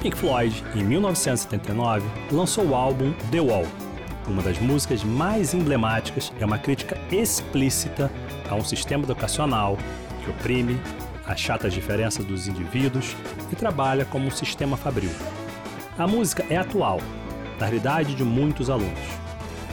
Pink Floyd, em 1979, lançou o álbum The Wall. Uma das músicas mais emblemáticas é uma crítica explícita a um sistema educacional que oprime, achata as diferenças dos indivíduos e trabalha como um sistema fabril. A música é atual, da realidade de muitos alunos.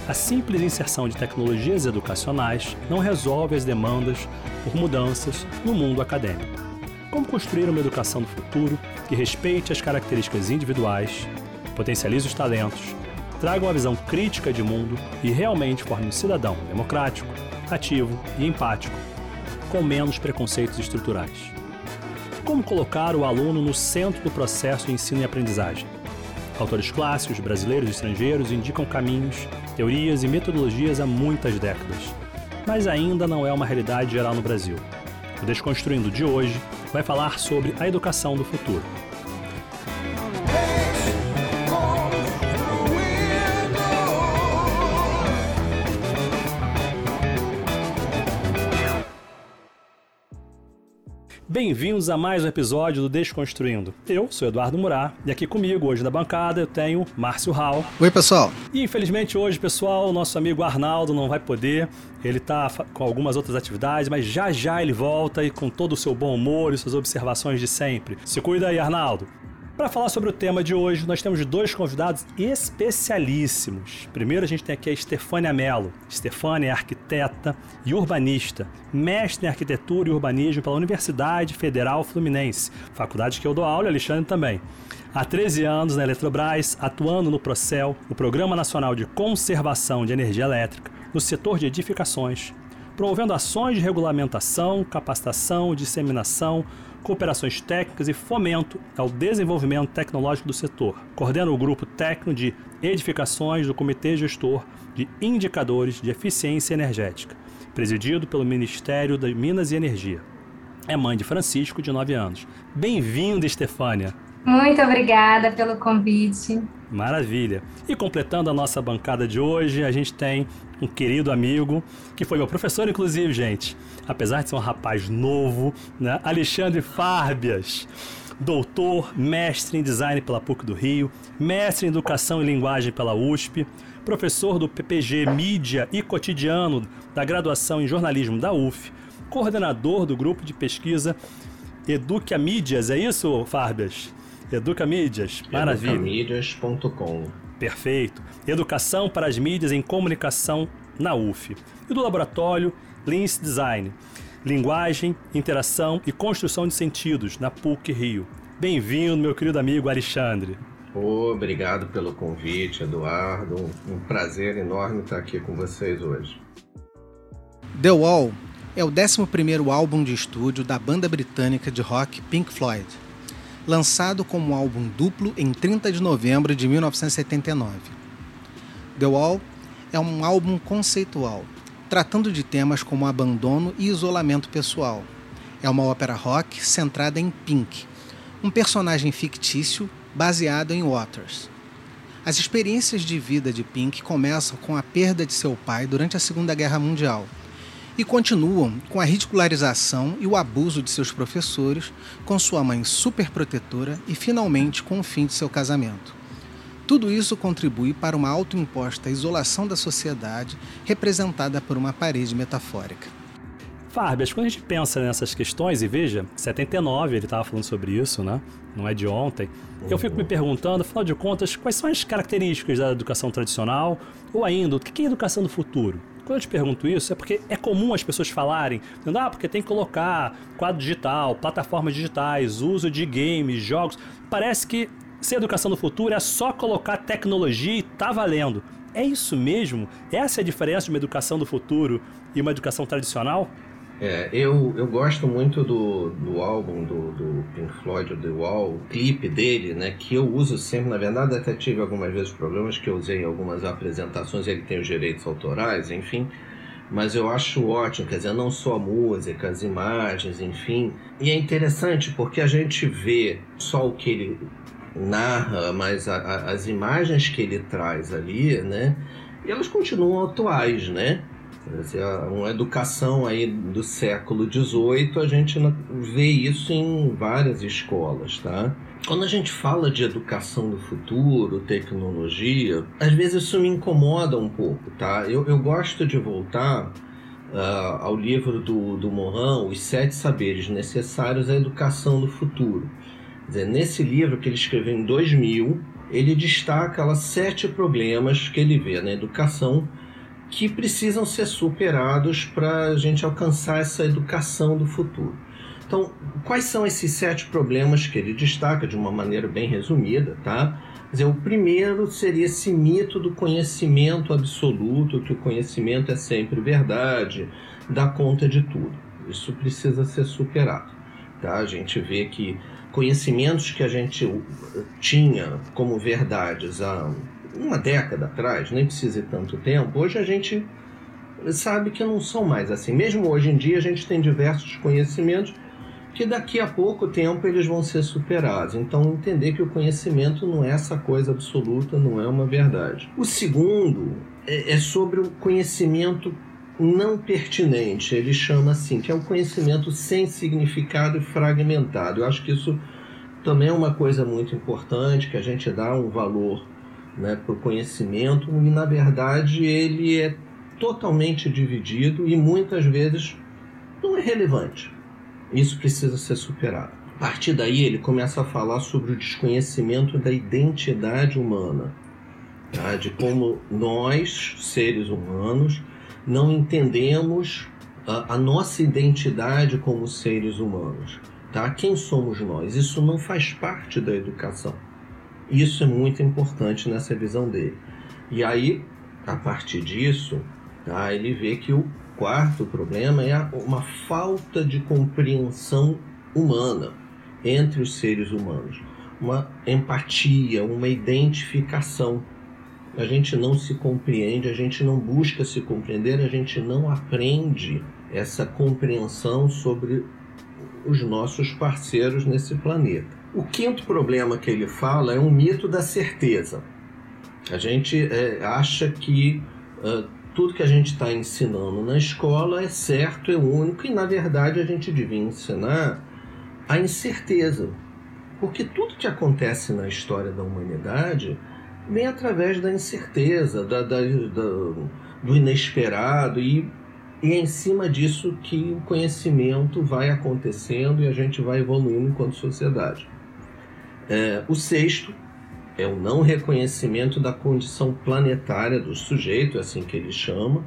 A simples inserção de tecnologias educacionais não resolve as demandas por mudanças no mundo acadêmico. Como construir uma educação do futuro que respeite as características individuais, potencialize os talentos, traga uma visão crítica de mundo e realmente forme um cidadão democrático, ativo e empático, com menos preconceitos estruturais. Como colocar o aluno no centro do processo de ensino e aprendizagem? Autores clássicos, brasileiros e estrangeiros, indicam caminhos, teorias e metodologias há muitas décadas, mas ainda não é uma realidade geral no Brasil. O Desconstruindo de hoje vai falar sobre a educação do futuro. Bem-vindos a mais um episódio do Desconstruindo. Eu sou Eduardo Murat e aqui comigo hoje na bancada eu tenho Márcio Hall. Oi, pessoal. E infelizmente hoje, pessoal, o nosso amigo Arnaldo não vai poder. Ele está com algumas outras atividades, mas já já ele volta e com todo o seu bom humor e suas observações de sempre. Se cuida aí, Arnaldo. Para falar sobre o tema de hoje, nós temos dois convidados especialíssimos. Primeiro, a gente tem aqui a Stefânia Mello. Stefânia é arquiteta e urbanista, mestre em arquitetura e urbanismo pela Universidade Federal Fluminense, faculdade que eu dou aula, Alexandre também. Há 13 anos na Eletrobras, atuando no Procel, o Programa Nacional de Conservação de Energia Elétrica, no setor de edificações, promovendo ações de regulamentação, capacitação, disseminação, cooperações técnicas e fomento ao desenvolvimento tecnológico do setor. Coordena o grupo técnico de edificações do Comitê Gestor de Indicadores de Eficiência Energética, presidido pelo Ministério das Minas e Energia. É mãe de Francisco, de 9 anos. Bem-vinda, Estefânia! Muito obrigada pelo convite. Maravilha. E completando a nossa bancada de hoje, a gente tem um querido amigo, que foi meu professor, inclusive, gente. Apesar de ser um rapaz novo, né? Alexandre Fárbias. Doutor, mestre em design pela PUC do Rio, mestre em educação e linguagem pela USP, professor do PPG Mídia e Cotidiano da graduação em jornalismo da UF, coordenador do grupo de pesquisa Educa Mídias, é isso, Fárbias? Educa Mídias, maravilha. Educamídias.com. Perfeito. Educação para as mídias em comunicação na UF. E do laboratório Lins Design. Linguagem, interação e construção de sentidos na PUC Rio. Bem-vindo, meu querido amigo Alexandre. Obrigado pelo convite, Eduardo. Um prazer enorme estar aqui com vocês hoje. The Wall é o 11º álbum de estúdio da banda britânica de rock Pink Floyd lançado como álbum duplo em 30 de novembro de 1979. The Wall é um álbum conceitual, tratando de temas como abandono e isolamento pessoal. É uma ópera rock centrada em Pink, um personagem fictício baseado em Waters. As experiências de vida de Pink começam com a perda de seu pai durante a Segunda Guerra Mundial e continuam com a ridicularização e o abuso de seus professores, com sua mãe superprotetora e finalmente com o fim de seu casamento. Tudo isso contribui para uma autoimposta isolação da sociedade, representada por uma parede metafórica. Fábias, quando a gente pensa nessas questões, e veja, 79 ele estava falando sobre isso, né? Não é de ontem. Eu fico me perguntando, afinal de contas, quais são as características da educação tradicional, ou ainda, o que é educação do futuro? Quando eu te pergunto isso, é porque é comum as pessoas falarem, ah, porque tem que colocar quadro digital, plataformas digitais, uso de games, jogos. Parece que ser educação do futuro é só colocar tecnologia e tá valendo. É isso mesmo? Essa é a diferença de uma educação do futuro e uma educação tradicional? É, eu, eu gosto muito do, do álbum do, do Pink Floyd, The Wall, o clipe dele, né, que eu uso sempre, na verdade até tive algumas vezes problemas que eu usei em algumas apresentações, ele tem os direitos autorais, enfim, mas eu acho ótimo, quer dizer, não só a música, as imagens, enfim, e é interessante porque a gente vê só o que ele narra, mas a, a, as imagens que ele traz ali, né, elas continuam atuais, né? Uma educação aí do século XVIII, a gente vê isso em várias escolas, tá? Quando a gente fala de educação do futuro, tecnologia, às vezes isso me incomoda um pouco, tá? Eu, eu gosto de voltar uh, ao livro do, do Morin, Os Sete Saberes Necessários à Educação do Futuro. Quer dizer, nesse livro que ele escreveu em 2000, ele destaca lá sete problemas que ele vê na educação que precisam ser superados para a gente alcançar essa educação do futuro. Então, quais são esses sete problemas que ele destaca de uma maneira bem resumida, tá? Dizer, o primeiro seria esse mito do conhecimento absoluto, que o conhecimento é sempre verdade, dá conta de tudo. Isso precisa ser superado. Tá? A gente vê que conhecimentos que a gente tinha como verdades há uma década atrás, nem precisa de tanto tempo, hoje a gente sabe que não são mais assim. Mesmo hoje em dia a gente tem diversos conhecimentos que daqui a pouco tempo eles vão ser superados. Então entender que o conhecimento não é essa coisa absoluta, não é uma verdade. O segundo é, é sobre o conhecimento não pertinente, ele chama assim, que é um conhecimento sem significado e fragmentado. Eu acho que isso também é uma coisa muito importante, que a gente dá um valor né, para o conhecimento e, na verdade, ele é totalmente dividido e muitas vezes não é relevante. Isso precisa ser superado. A partir daí, ele começa a falar sobre o desconhecimento da identidade humana, tá? de como nós, seres humanos, não entendemos a, a nossa identidade como seres humanos. Tá? Quem somos nós? Isso não faz parte da educação. Isso é muito importante nessa visão dele. E aí, a partir disso, tá, ele vê que o quarto problema é uma falta de compreensão humana entre os seres humanos, uma empatia, uma identificação. A gente não se compreende, a gente não busca se compreender, a gente não aprende essa compreensão sobre os nossos parceiros nesse planeta. O quinto problema que ele fala é um mito da certeza. A gente é, acha que uh, tudo que a gente está ensinando na escola é certo, é único, e na verdade a gente devia ensinar a incerteza. Porque tudo que acontece na história da humanidade vem através da incerteza, da, da, da, do inesperado, e, e é em cima disso que o conhecimento vai acontecendo e a gente vai evoluindo enquanto sociedade. É, o sexto é o não reconhecimento da condição planetária do sujeito, é assim que ele chama,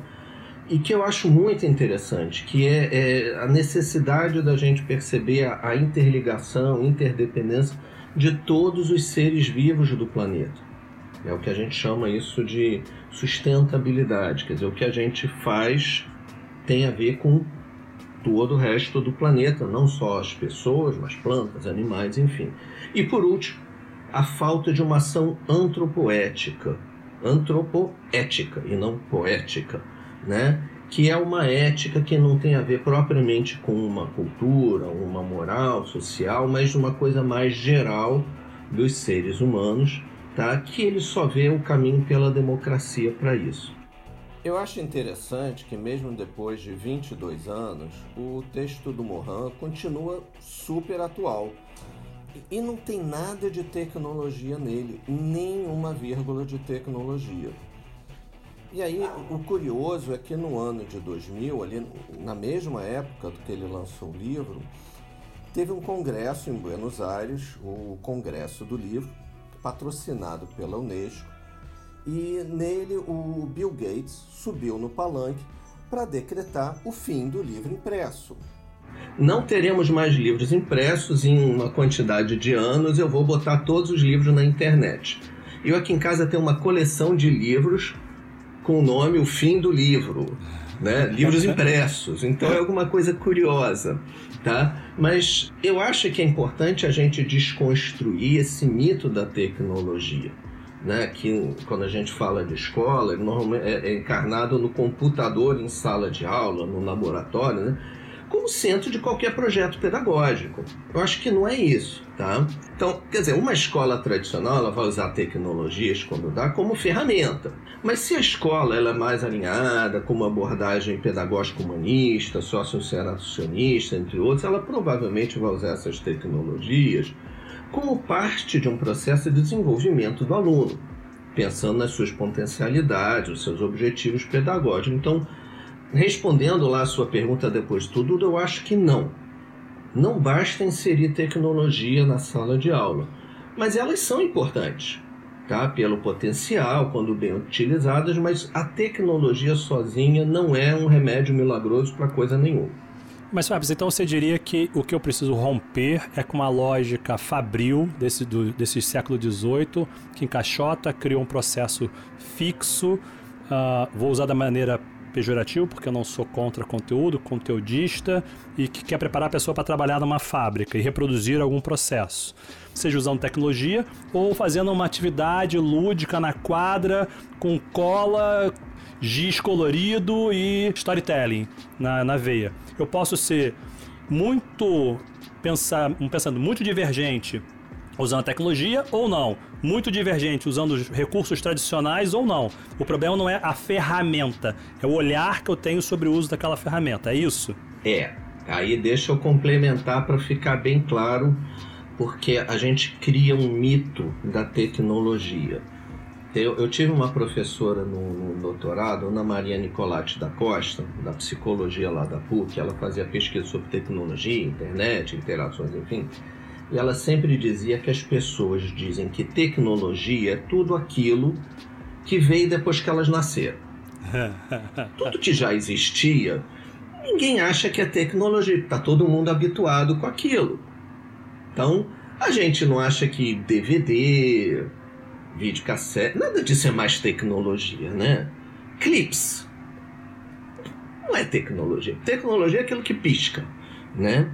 e que eu acho muito interessante, que é, é a necessidade da gente perceber a, a interligação, interdependência de todos os seres vivos do planeta. É o que a gente chama isso de sustentabilidade, quer dizer, o que a gente faz tem a ver com todo o resto do planeta, não só as pessoas, mas plantas, animais, enfim. E por último, a falta de uma ação antropoética, antropoética e não poética, né? que é uma ética que não tem a ver propriamente com uma cultura, uma moral social, mas uma coisa mais geral dos seres humanos, tá? que ele só vê o caminho pela democracia para isso. Eu acho interessante que, mesmo depois de 22 anos, o texto do Mohan continua super atual. E não tem nada de tecnologia nele, nem uma vírgula de tecnologia. E aí, o curioso é que no ano de 2000, ali na mesma época que ele lançou o livro, teve um congresso em Buenos Aires, o Congresso do Livro, patrocinado pela Unesco, e nele o Bill Gates subiu no palanque para decretar o fim do livro impresso. Não teremos mais livros impressos em uma quantidade de anos, eu vou botar todos os livros na internet. Eu aqui em casa tenho uma coleção de livros com o nome O Fim do Livro, né? livros impressos, então é alguma coisa curiosa. Tá? Mas eu acho que é importante a gente desconstruir esse mito da tecnologia né, que quando a gente fala de escola, normalmente é, é encarnado no computador em sala de aula, no laboratório, né? como centro de qualquer projeto pedagógico. Eu acho que não é isso, tá? Então, quer dizer, uma escola tradicional ela vai usar tecnologias quando dá como ferramenta. Mas se a escola ela é mais alinhada com uma abordagem pedagógica humanista, socio-seracionista, entre outros, ela provavelmente vai usar essas tecnologias como parte de um processo de desenvolvimento do aluno, pensando nas suas potencialidades, os seus objetivos pedagógicos. Então, respondendo lá a sua pergunta depois de tudo, eu acho que não. Não basta inserir tecnologia na sala de aula, mas elas são importantes, tá? Pelo potencial, quando bem utilizadas, mas a tecnologia sozinha não é um remédio milagroso para coisa nenhuma. Mas, Fábio, então você diria que o que eu preciso romper é com uma lógica fabril desse, do, desse século XVIII, que encaixota, cria um processo fixo, uh, vou usar da maneira pejorativa, porque eu não sou contra conteúdo, conteudista, e que quer preparar a pessoa para trabalhar numa fábrica e reproduzir algum processo. Seja usando tecnologia ou fazendo uma atividade lúdica na quadra, com cola, giz colorido e storytelling na, na veia. Eu posso ser muito pensar, um muito divergente usando a tecnologia ou não, muito divergente usando os recursos tradicionais ou não. O problema não é a ferramenta, é o olhar que eu tenho sobre o uso daquela ferramenta. É isso? É. Aí deixa eu complementar para ficar bem claro, porque a gente cria um mito da tecnologia. Eu, eu tive uma professora no, no, doutorado, Ana Maria Nicolati da Costa, da psicologia lá da PUC, ela fazia pesquisa sobre tecnologia, internet, interações, enfim. E ela sempre dizia que as pessoas dizem que tecnologia é tudo aquilo que veio depois que elas nasceram. Tudo que já existia, ninguém acha que é tecnologia, está todo mundo habituado com aquilo. Então, a gente não acha que DVD, videocassete, nada disso é mais tecnologia, né? Clips. Não é tecnologia. Tecnologia é aquilo que pisca, né?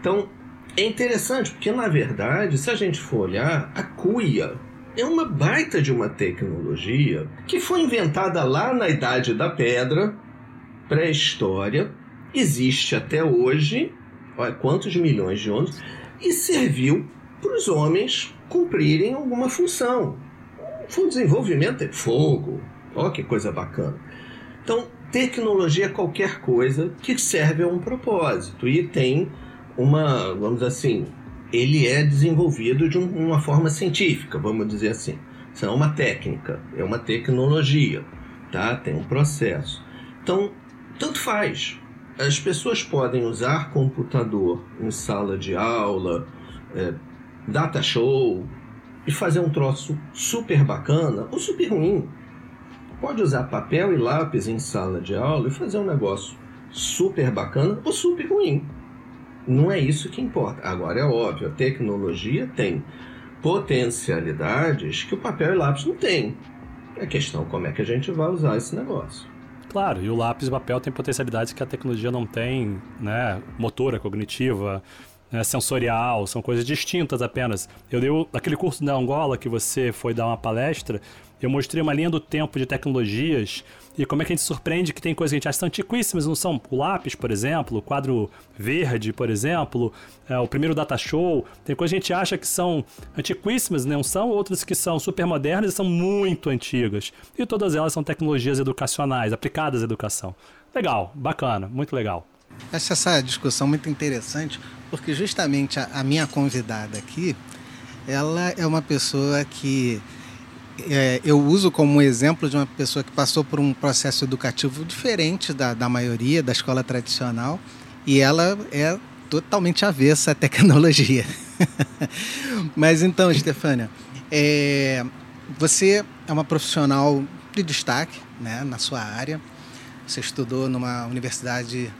Então, é interessante porque, na verdade, se a gente for olhar, a cuia é uma baita de uma tecnologia que foi inventada lá na Idade da Pedra, pré-história, existe até hoje, olha quantos milhões de anos, e serviu para os homens cumprirem alguma função. Um desenvolvimento de fogo. Olha que coisa bacana. Então, tecnologia é qualquer coisa que serve a um propósito e tem uma, vamos assim, ele é desenvolvido de uma forma científica, vamos dizer assim. Isso é uma técnica, é uma tecnologia, tá? Tem um processo. Então, tanto faz. As pessoas podem usar computador em sala de aula, é, data show, e fazer um troço super bacana ou super ruim. Pode usar papel e lápis em sala de aula e fazer um negócio super bacana ou super ruim. Não é isso que importa. Agora é óbvio, a tecnologia tem potencialidades que o papel e lápis não tem. É questão como é que a gente vai usar esse negócio. Claro, e o lápis e papel tem potencialidades que a tecnologia não tem, né? Motora, cognitiva, né, sensorial, são coisas distintas apenas. Eu dei aquele curso da Angola que você foi dar uma palestra, eu mostrei uma linha do tempo de tecnologias e como é que a gente surpreende que tem coisas que a gente acha antiquíssimas, não são? O lápis, por exemplo, o quadro verde, por exemplo, é, o primeiro data show. Tem coisas que a gente acha que são antiquíssimas, não são? Outras que são super modernas e são muito antigas. E todas elas são tecnologias educacionais, aplicadas à educação. Legal, bacana, muito legal. Acho essa discussão muito interessante, porque justamente a, a minha convidada aqui, ela é uma pessoa que é, eu uso como exemplo de uma pessoa que passou por um processo educativo diferente da, da maioria da escola tradicional e ela é totalmente avessa à tecnologia. Mas então, Stefânia, é, você é uma profissional de destaque né, na sua área. Você estudou numa universidade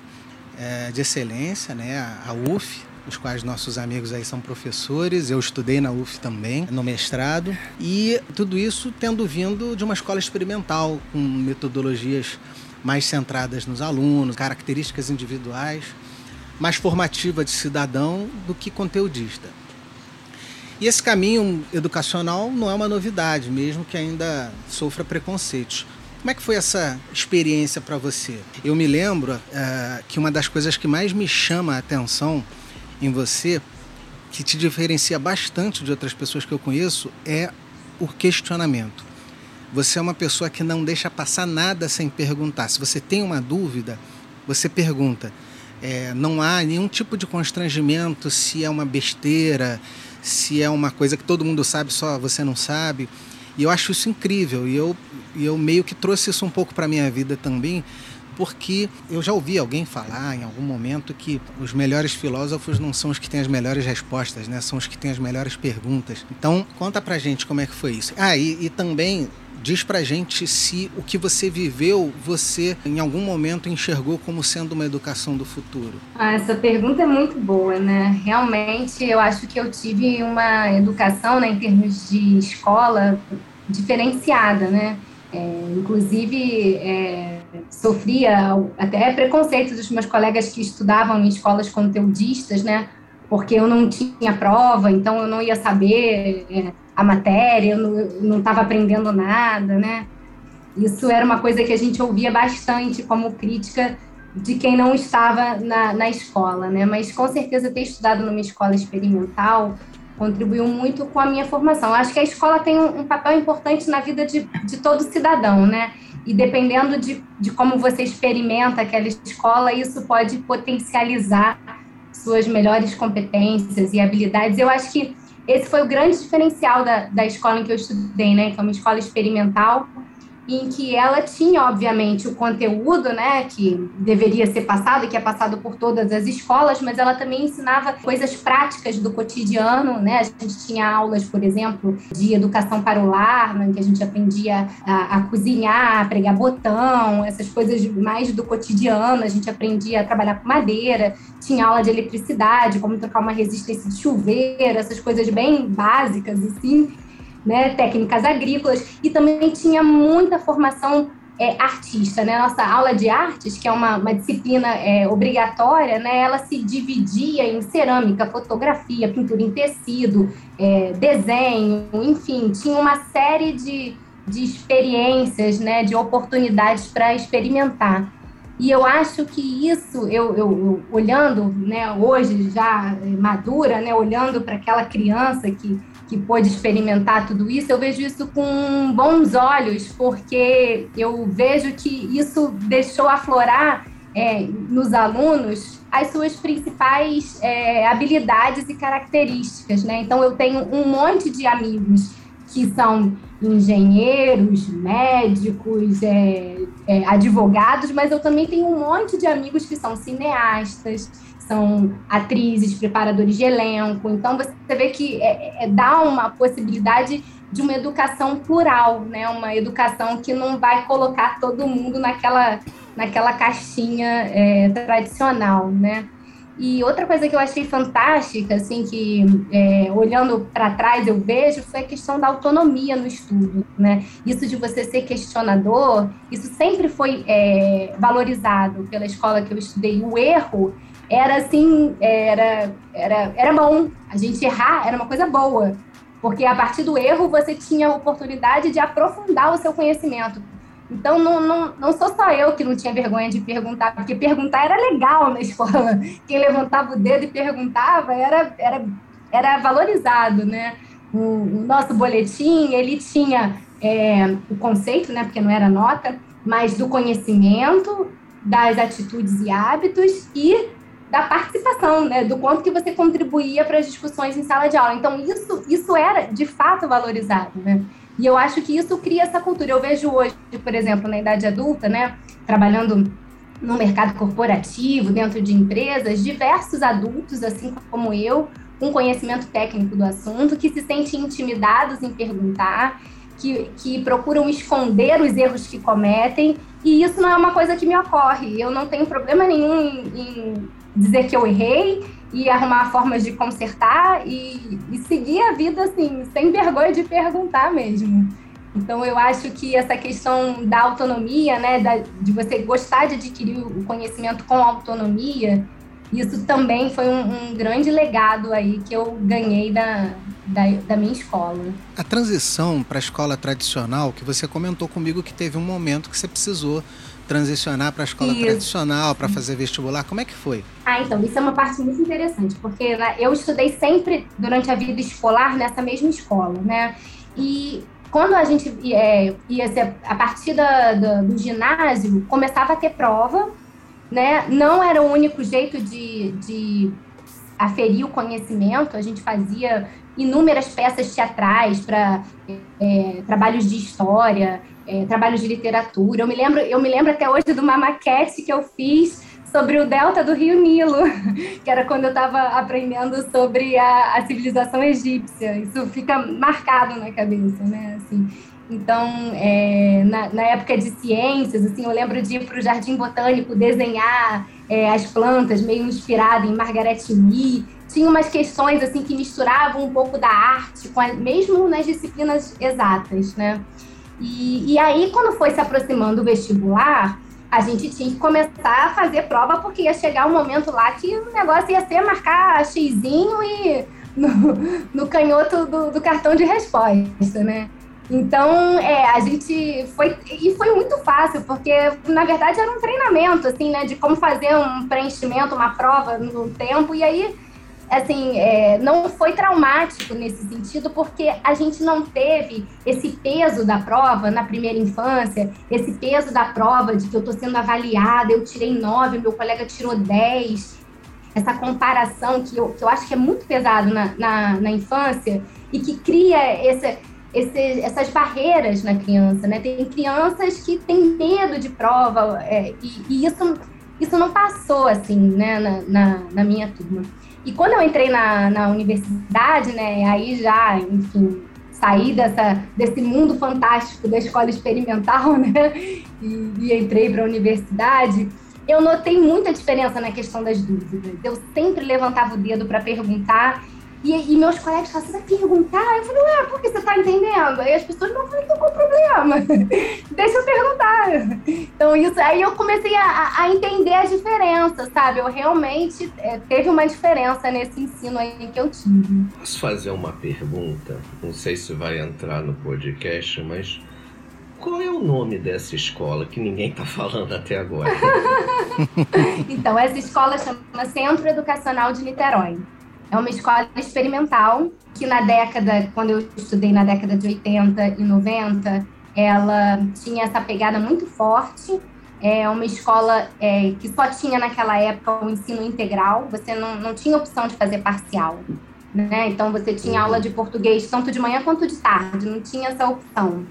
é, de excelência, né, a UF, os quais nossos amigos aí são professores. Eu estudei na UF também, no mestrado, e tudo isso tendo vindo de uma escola experimental, com metodologias mais centradas nos alunos, características individuais, mais formativa de cidadão do que conteudista. E esse caminho educacional não é uma novidade, mesmo que ainda sofra preconceitos. Como é que foi essa experiência para você? Eu me lembro uh, que uma das coisas que mais me chama a atenção em você, que te diferencia bastante de outras pessoas que eu conheço, é o questionamento. Você é uma pessoa que não deixa passar nada sem perguntar. Se você tem uma dúvida, você pergunta. É, não há nenhum tipo de constrangimento se é uma besteira, se é uma coisa que todo mundo sabe, só você não sabe. E eu acho isso incrível. E eu, eu meio que trouxe isso um pouco para minha vida também, porque eu já ouvi alguém falar em algum momento que os melhores filósofos não são os que têm as melhores respostas, né? São os que têm as melhores perguntas. Então, conta pra gente como é que foi isso. Ah, e, e também Diz pra gente se o que você viveu, você em algum momento enxergou como sendo uma educação do futuro. Ah, essa pergunta é muito boa, né? Realmente, eu acho que eu tive uma educação, né, em termos de escola, diferenciada, né? É, inclusive, é, sofria até preconceito dos meus colegas que estudavam em escolas conteudistas, né? Porque eu não tinha prova, então eu não ia saber é, a matéria, eu não estava aprendendo nada, né? Isso era uma coisa que a gente ouvia bastante como crítica de quem não estava na, na escola, né? Mas com certeza ter estudado numa escola experimental contribuiu muito com a minha formação. Acho que a escola tem um, um papel importante na vida de, de todo cidadão, né? E dependendo de, de como você experimenta aquela escola, isso pode potencializar suas melhores competências e habilidades. Eu acho que esse foi o grande diferencial da, da escola em que eu estudei, né? Que é uma escola experimental em que ela tinha, obviamente, o conteúdo, né, que deveria ser passado, que é passado por todas as escolas, mas ela também ensinava coisas práticas do cotidiano, né, a gente tinha aulas, por exemplo, de educação para o lar, né, que a gente aprendia a, a cozinhar, a pregar botão, essas coisas mais do cotidiano, a gente aprendia a trabalhar com madeira, tinha aula de eletricidade, como trocar uma resistência de chuveiro, essas coisas bem básicas, assim, né, técnicas agrícolas, e também tinha muita formação é, artista, né? Nossa aula de artes, que é uma, uma disciplina é, obrigatória, né? Ela se dividia em cerâmica, fotografia, pintura em tecido, é, desenho, enfim, tinha uma série de, de experiências, né? De oportunidades para experimentar. E eu acho que isso, eu, eu, eu, olhando, né? Hoje já madura, né? Olhando para aquela criança que que pôde experimentar tudo isso, eu vejo isso com bons olhos, porque eu vejo que isso deixou aflorar é, nos alunos as suas principais é, habilidades e características, né? Então eu tenho um monte de amigos que são engenheiros, médicos, é, é advogados, mas eu também tenho um monte de amigos que são cineastas, são atrizes, preparadores de elenco. Então, você vê que é, é, dá uma possibilidade de uma educação plural, né? uma educação que não vai colocar todo mundo naquela, naquela caixinha é, tradicional. Né? E outra coisa que eu achei fantástica, assim, que é, olhando para trás eu vejo, foi a questão da autonomia no estudo, né? Isso de você ser questionador, isso sempre foi é, valorizado pela escola que eu estudei. O erro era assim, era, era, era bom. A gente errar era uma coisa boa, porque a partir do erro você tinha a oportunidade de aprofundar o seu conhecimento. Então, não, não, não sou só eu que não tinha vergonha de perguntar, porque perguntar era legal na escola. Quem levantava o dedo e perguntava era, era, era valorizado, né? O, o nosso boletim, ele tinha é, o conceito, né? Porque não era nota, mas do conhecimento, das atitudes e hábitos e da participação, né, do quanto que você contribuía para as discussões em sala de aula. Então, isso, isso era, de fato, valorizado, né? E eu acho que isso cria essa cultura. Eu vejo hoje, por exemplo, na idade adulta, né, trabalhando no mercado corporativo, dentro de empresas, diversos adultos, assim como eu, com conhecimento técnico do assunto, que se sentem intimidados em perguntar, que, que procuram esconder os erros que cometem, e isso não é uma coisa que me ocorre. Eu não tenho problema nenhum em, em dizer que eu errei e arrumar formas de consertar e, e seguir a vida assim, sem vergonha de perguntar mesmo. Então, eu acho que essa questão da autonomia, né, da, de você gostar de adquirir o conhecimento com autonomia, isso também foi um, um, grande legado aí que eu ganhei da, da, da minha escola. A transição para a escola tradicional, que você comentou comigo que teve um momento que você precisou transicionar para a escola isso. tradicional, para fazer vestibular, como é que foi? Ah, então, isso é uma parte muito interessante, porque né, eu estudei sempre durante a vida escolar nessa mesma escola, né? E quando a gente é, ia ser, a partir da, do, do ginásio, começava a ter prova, né? Não era o único jeito de, de aferir o conhecimento, a gente fazia inúmeras peças teatrais para é, trabalhos de história, é, trabalhos de literatura. Eu me lembro, eu me lembro até hoje de uma maquete que eu fiz sobre o delta do Rio Nilo, que era quando eu estava aprendendo sobre a, a, civilização egípcia. Isso fica marcado na cabeça, né? Assim, então, é, na, na, época de ciências, assim, eu lembro de ir para o Jardim Botânico desenhar é, as plantas, meio inspirada em Margaret Mee. Tinha umas questões assim que misturavam um pouco da arte, a, mesmo nas disciplinas exatas, né? E, e aí, quando foi se aproximando o vestibular, a gente tinha que começar a fazer prova, porque ia chegar um momento lá que o negócio ia ser marcar xizinho e no, no canhoto do, do cartão de resposta, né? Então, é, a gente foi. E foi muito fácil, porque, na verdade, era um treinamento, assim, né? De como fazer um preenchimento, uma prova no tempo. E aí, assim, é, não foi traumático nesse sentido, porque a gente não teve esse peso da prova na primeira infância, esse peso da prova de que eu estou sendo avaliada, eu tirei nove, meu colega tirou dez. Essa comparação que eu, que eu acho que é muito pesado na, na, na infância e que cria esse esse, essas barreiras na criança, né? Tem crianças que têm medo de prova é, e, e, isso, isso não passou, assim, né, na, na, na, minha turma. E quando eu entrei na, na universidade, né, aí já, enfim, saí dessa, desse mundo fantástico da escola experimental, né, e, e entrei para a universidade, eu notei muita diferença na questão das dúvidas. Eu sempre levantava o dedo para perguntar e, e, meus colegas você vai perguntar? Eu falei, ué, por que você tá entendendo? Aí as pessoas não falam, qual o problema? Deixa eu perguntar. Então, isso, aí eu comecei a, a entender a diferença, sabe? Eu realmente é, teve uma diferença nesse ensino aí que eu tive. Posso fazer uma pergunta? Não sei se vai entrar no podcast, mas qual é o nome dessa escola que ninguém está falando até agora? então, essa escola chama Centro Educacional de Niterói. É uma escola experimental que na década, quando eu estudei na década de 80 e 90, ela tinha essa pegada muito forte. É uma escola é, que só tinha naquela época o ensino integral, você não, não tinha opção de fazer parcial. Né? Então você tinha aula de português tanto de manhã quanto de tarde, não tinha essa opção.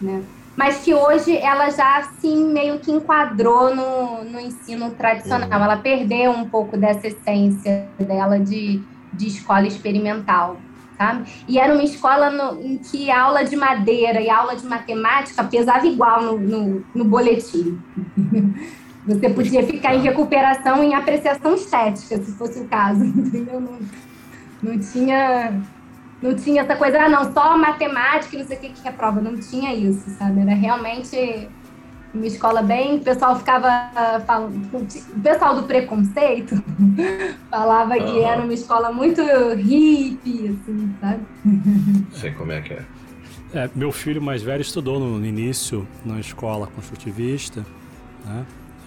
Né? Mas que hoje ela já assim meio que enquadrou no, no ensino tradicional. Uhum. Ela perdeu um pouco dessa essência dela de, de escola experimental, sabe? E era uma escola no, em que aula de madeira e aula de matemática pesava igual no, no, no boletim. Você podia ficar em recuperação em apreciação estética, se fosse o caso? Não, não tinha não tinha essa coisa, ah, não, só matemática e não sei o que que é prova. Não tinha isso, sabe? Era realmente uma escola bem. O pessoal ficava falando. O pessoal do preconceito falava uhum. que era uma escola muito hippie, assim, sabe? Sei como é que é. é meu filho mais velho estudou no, início na escola construtivista, né?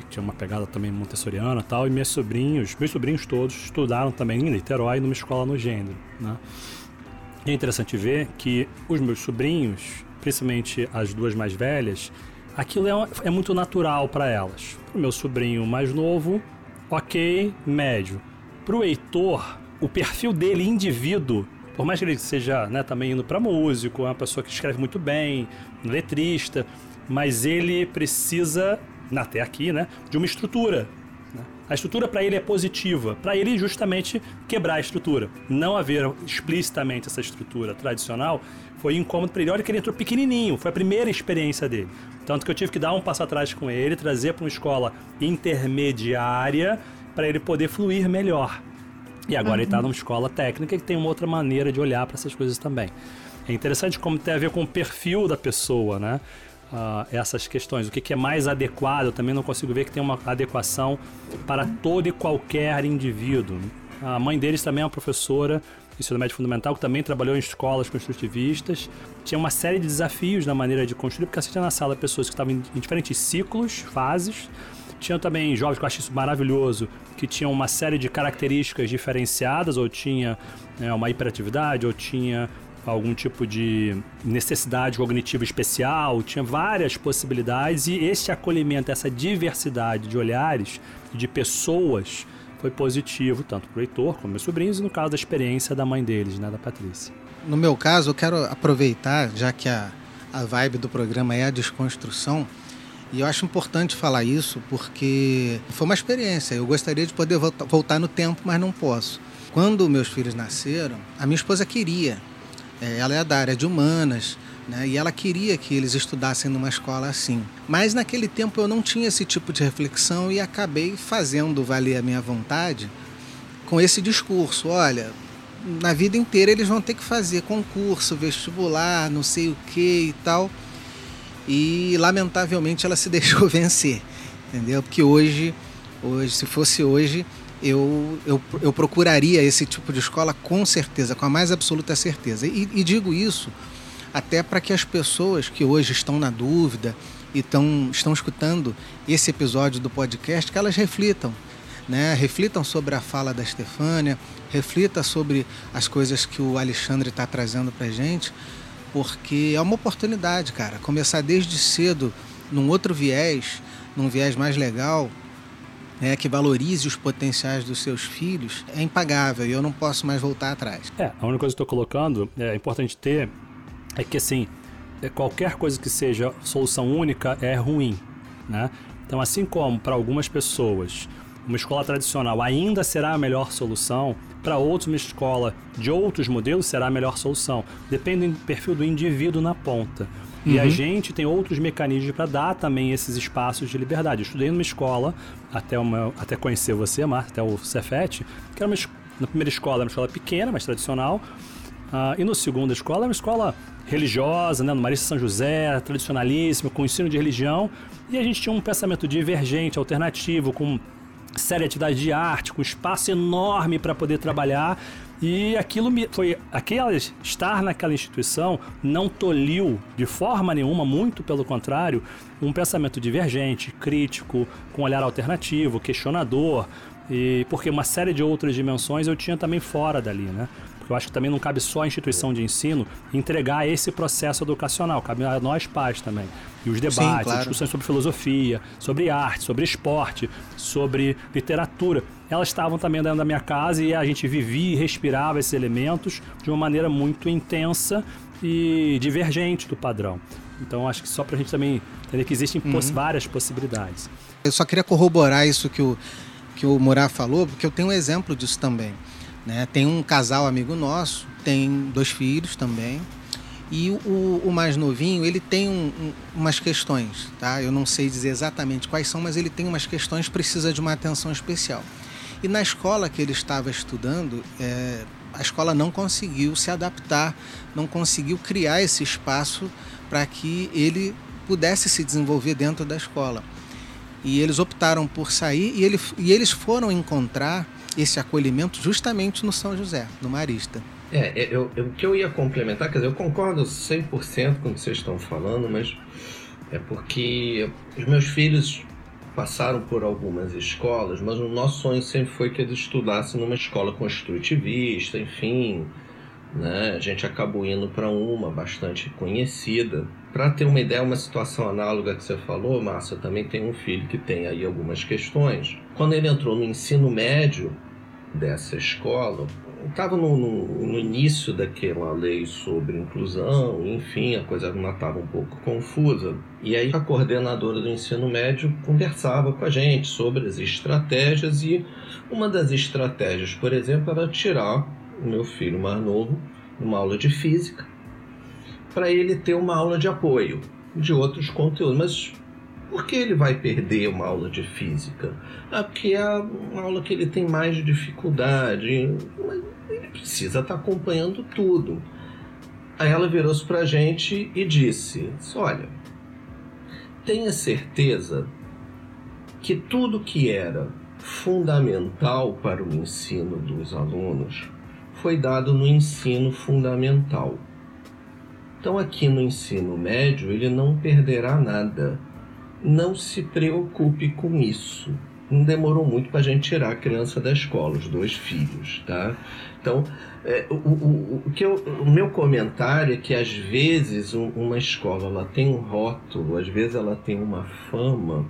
tinha uma pegada também montessoriana e tal, e meus sobrinhos, meus sobrinhos todos estudaram também em Niterói, numa escola no gênero, né? É interessante ver que os meus sobrinhos, principalmente as duas mais velhas, aquilo é, é muito natural para elas. Para o meu sobrinho mais novo, ok, médio. Para o Heitor, o perfil dele, indivíduo, por mais que ele seja né, também indo para músico, é uma pessoa que escreve muito bem, letrista, mas ele precisa, até aqui, né, de uma estrutura. A estrutura para ele é positiva, para ele justamente quebrar a estrutura. Não haver explicitamente essa estrutura tradicional foi incômodo para ele. Olha que ele entrou pequenininho, foi a primeira experiência dele. Tanto que eu tive que dar um passo atrás com ele, trazer para uma escola intermediária para ele poder fluir melhor. E agora uhum. ele está numa escola técnica que tem uma outra maneira de olhar para essas coisas também. É interessante como tem a ver com o perfil da pessoa, né? Uh, essas questões. O que, que, é mais adequado, eu também não consigo ver que tem uma adequação para todo e qualquer indivíduo. A mãe deles também é uma professora ensino médio fundamental, que também trabalhou em escolas construtivistas. Tinha uma série de desafios na maneira de construir, porque assistia na sala pessoas que estavam em diferentes ciclos, fases. Tinha também jovens que eu acho isso maravilhoso, que tinham uma série de características diferenciadas, ou tinha né, uma hiperatividade, ou tinha algum tipo de necessidade cognitiva especial, tinha várias possibilidades e este acolhimento, essa diversidade de olhares, de pessoas, foi positivo, tanto para o Heitor como meus sobrinhos, e no caso da experiência da mãe deles, né, da Patrícia. No meu caso, eu quero aproveitar, já que a, a vibe do programa é a desconstrução, e eu acho importante falar isso porque foi uma experiência. Eu gostaria de poder voltar no tempo, mas não posso. Quando meus filhos nasceram, a minha esposa queria. É, ela é da área de humanas, né? E ela queria que eles estudassem numa escola assim. Mas naquele tempo eu não tinha esse tipo de reflexão e acabei fazendo valer a minha vontade com esse discurso. Olha, na vida inteira eles vão ter que fazer concurso, vestibular, não sei o que e tal. E lamentavelmente ela se deixou vencer, entendeu? Porque hoje, hoje se fosse hoje, eu, eu, eu procuraria esse tipo de escola com certeza, com a mais absoluta certeza. E, e digo isso até para que as pessoas que hoje estão na dúvida e tão, estão escutando esse episódio do podcast, que elas reflitam. Né? Reflitam sobre a fala da Stefânia, reflita sobre as coisas que o Alexandre está trazendo para gente, porque é uma oportunidade, cara. Começar desde cedo num outro viés, num viés mais legal, né, que valorize os potenciais dos seus filhos, é impagável e eu não posso mais voltar atrás. É, a única coisa que estou colocando é importante ter é que assim, é, qualquer coisa que seja solução única é ruim, né? Então, assim como para algumas pessoas uma escola tradicional ainda será a melhor solução, para outros uma escola de outros modelos será a melhor solução. Depende do perfil do indivíduo na ponta. E a uhum. gente tem outros mecanismos para dar também esses espaços de liberdade. Eu estudei numa escola, até, uma, até conhecer você, Marta, até o Cefet, que era uma, na primeira escola, uma escola pequena, mas tradicional. Uh, e no segundo escola, uma escola religiosa, né, no Marista São José, tradicionalíssimo, com ensino de religião, e a gente tinha um pensamento divergente, alternativo, com séria atividade de arte, com espaço enorme para poder trabalhar. E aquilo me foi aquela estar naquela instituição não tolhiu de forma nenhuma, muito pelo contrário, um pensamento divergente, crítico, com olhar alternativo, questionador, e porque uma série de outras dimensões eu tinha também fora dali, né? Eu acho que também não cabe só a instituição de ensino entregar esse processo educacional, cabe a nós pais também. E os debates, Sim, claro. discussões sobre filosofia, sobre arte, sobre esporte, sobre literatura, elas estavam também dentro da minha casa e a gente vivia e respirava esses elementos de uma maneira muito intensa e divergente do padrão. Então acho que só para a gente também entender que existem uhum. várias possibilidades. Eu só queria corroborar isso que o, que o Murá falou, porque eu tenho um exemplo disso também. Né? Tem um casal amigo nosso, tem dois filhos também. E o, o mais novinho, ele tem um, um, umas questões, tá? Eu não sei dizer exatamente quais são, mas ele tem umas questões, precisa de uma atenção especial. E na escola que ele estava estudando, é, a escola não conseguiu se adaptar, não conseguiu criar esse espaço para que ele pudesse se desenvolver dentro da escola. E eles optaram por sair e, ele, e eles foram encontrar esse acolhimento justamente no São José, no Marista. É, é eu, eu, o que eu ia complementar, quer dizer, eu concordo 100% com o que vocês estão falando, mas é porque os meus filhos passaram por algumas escolas, mas o nosso sonho sempre foi que eles estudassem numa escola construtivista, enfim, né? A gente acabou indo para uma bastante conhecida. Para ter uma ideia, uma situação análoga que você falou, Márcia, também tem um filho que tem aí algumas questões. Quando ele entrou no ensino médio dessa escola, estava no, no, no, início daquela lei sobre inclusão, enfim, a coisa ainda estava um pouco confusa. E aí a coordenadora do ensino médio conversava com a gente sobre as estratégias e uma das estratégias, por exemplo, era tirar o meu filho mais novo numa aula de física para ele ter uma aula de apoio de outros conteúdos. Mas por que ele vai perder uma aula de física? Ah, porque é uma aula que ele tem mais dificuldade. Mas ele precisa estar tá acompanhando tudo. Aí ela virou-se para a gente e disse: Olha, tenha certeza que tudo que era fundamental para o ensino dos alunos foi dado no ensino fundamental. Então, aqui no ensino médio, ele não perderá nada. Não se preocupe com isso. Não demorou muito para a gente tirar a criança da escola, os dois filhos, tá? Então, é, o, o, o, que eu, o meu comentário é que às vezes uma escola ela tem um rótulo, às vezes ela tem uma fama,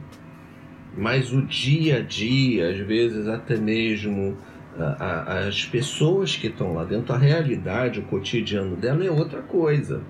mas o dia a dia, às vezes até mesmo a, a, as pessoas que estão lá dentro, a realidade, o cotidiano dela é outra coisa.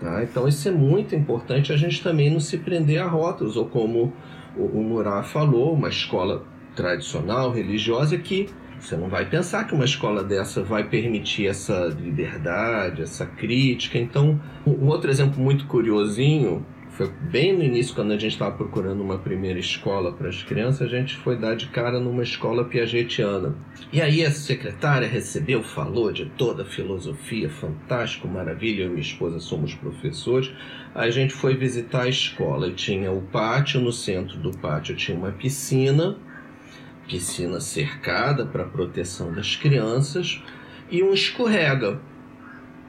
Tá? Então isso é muito importante a gente também não se prender a rótulos, ou como o, Murat falou, uma escola tradicional, religiosa, que você não vai pensar que uma escola dessa vai permitir essa liberdade, essa crítica. Então, um outro exemplo muito curiosinho foi bem no início, quando a gente estava procurando uma primeira escola para as crianças, a gente foi dar de cara numa escola piagetiana. E aí a secretária recebeu, falou de toda a filosofia, fantástico, maravilha, eu e minha esposa somos professores. A gente foi visitar a escola e tinha o pátio, no centro do pátio tinha uma piscina, piscina cercada para proteção das crianças, e um escorrega.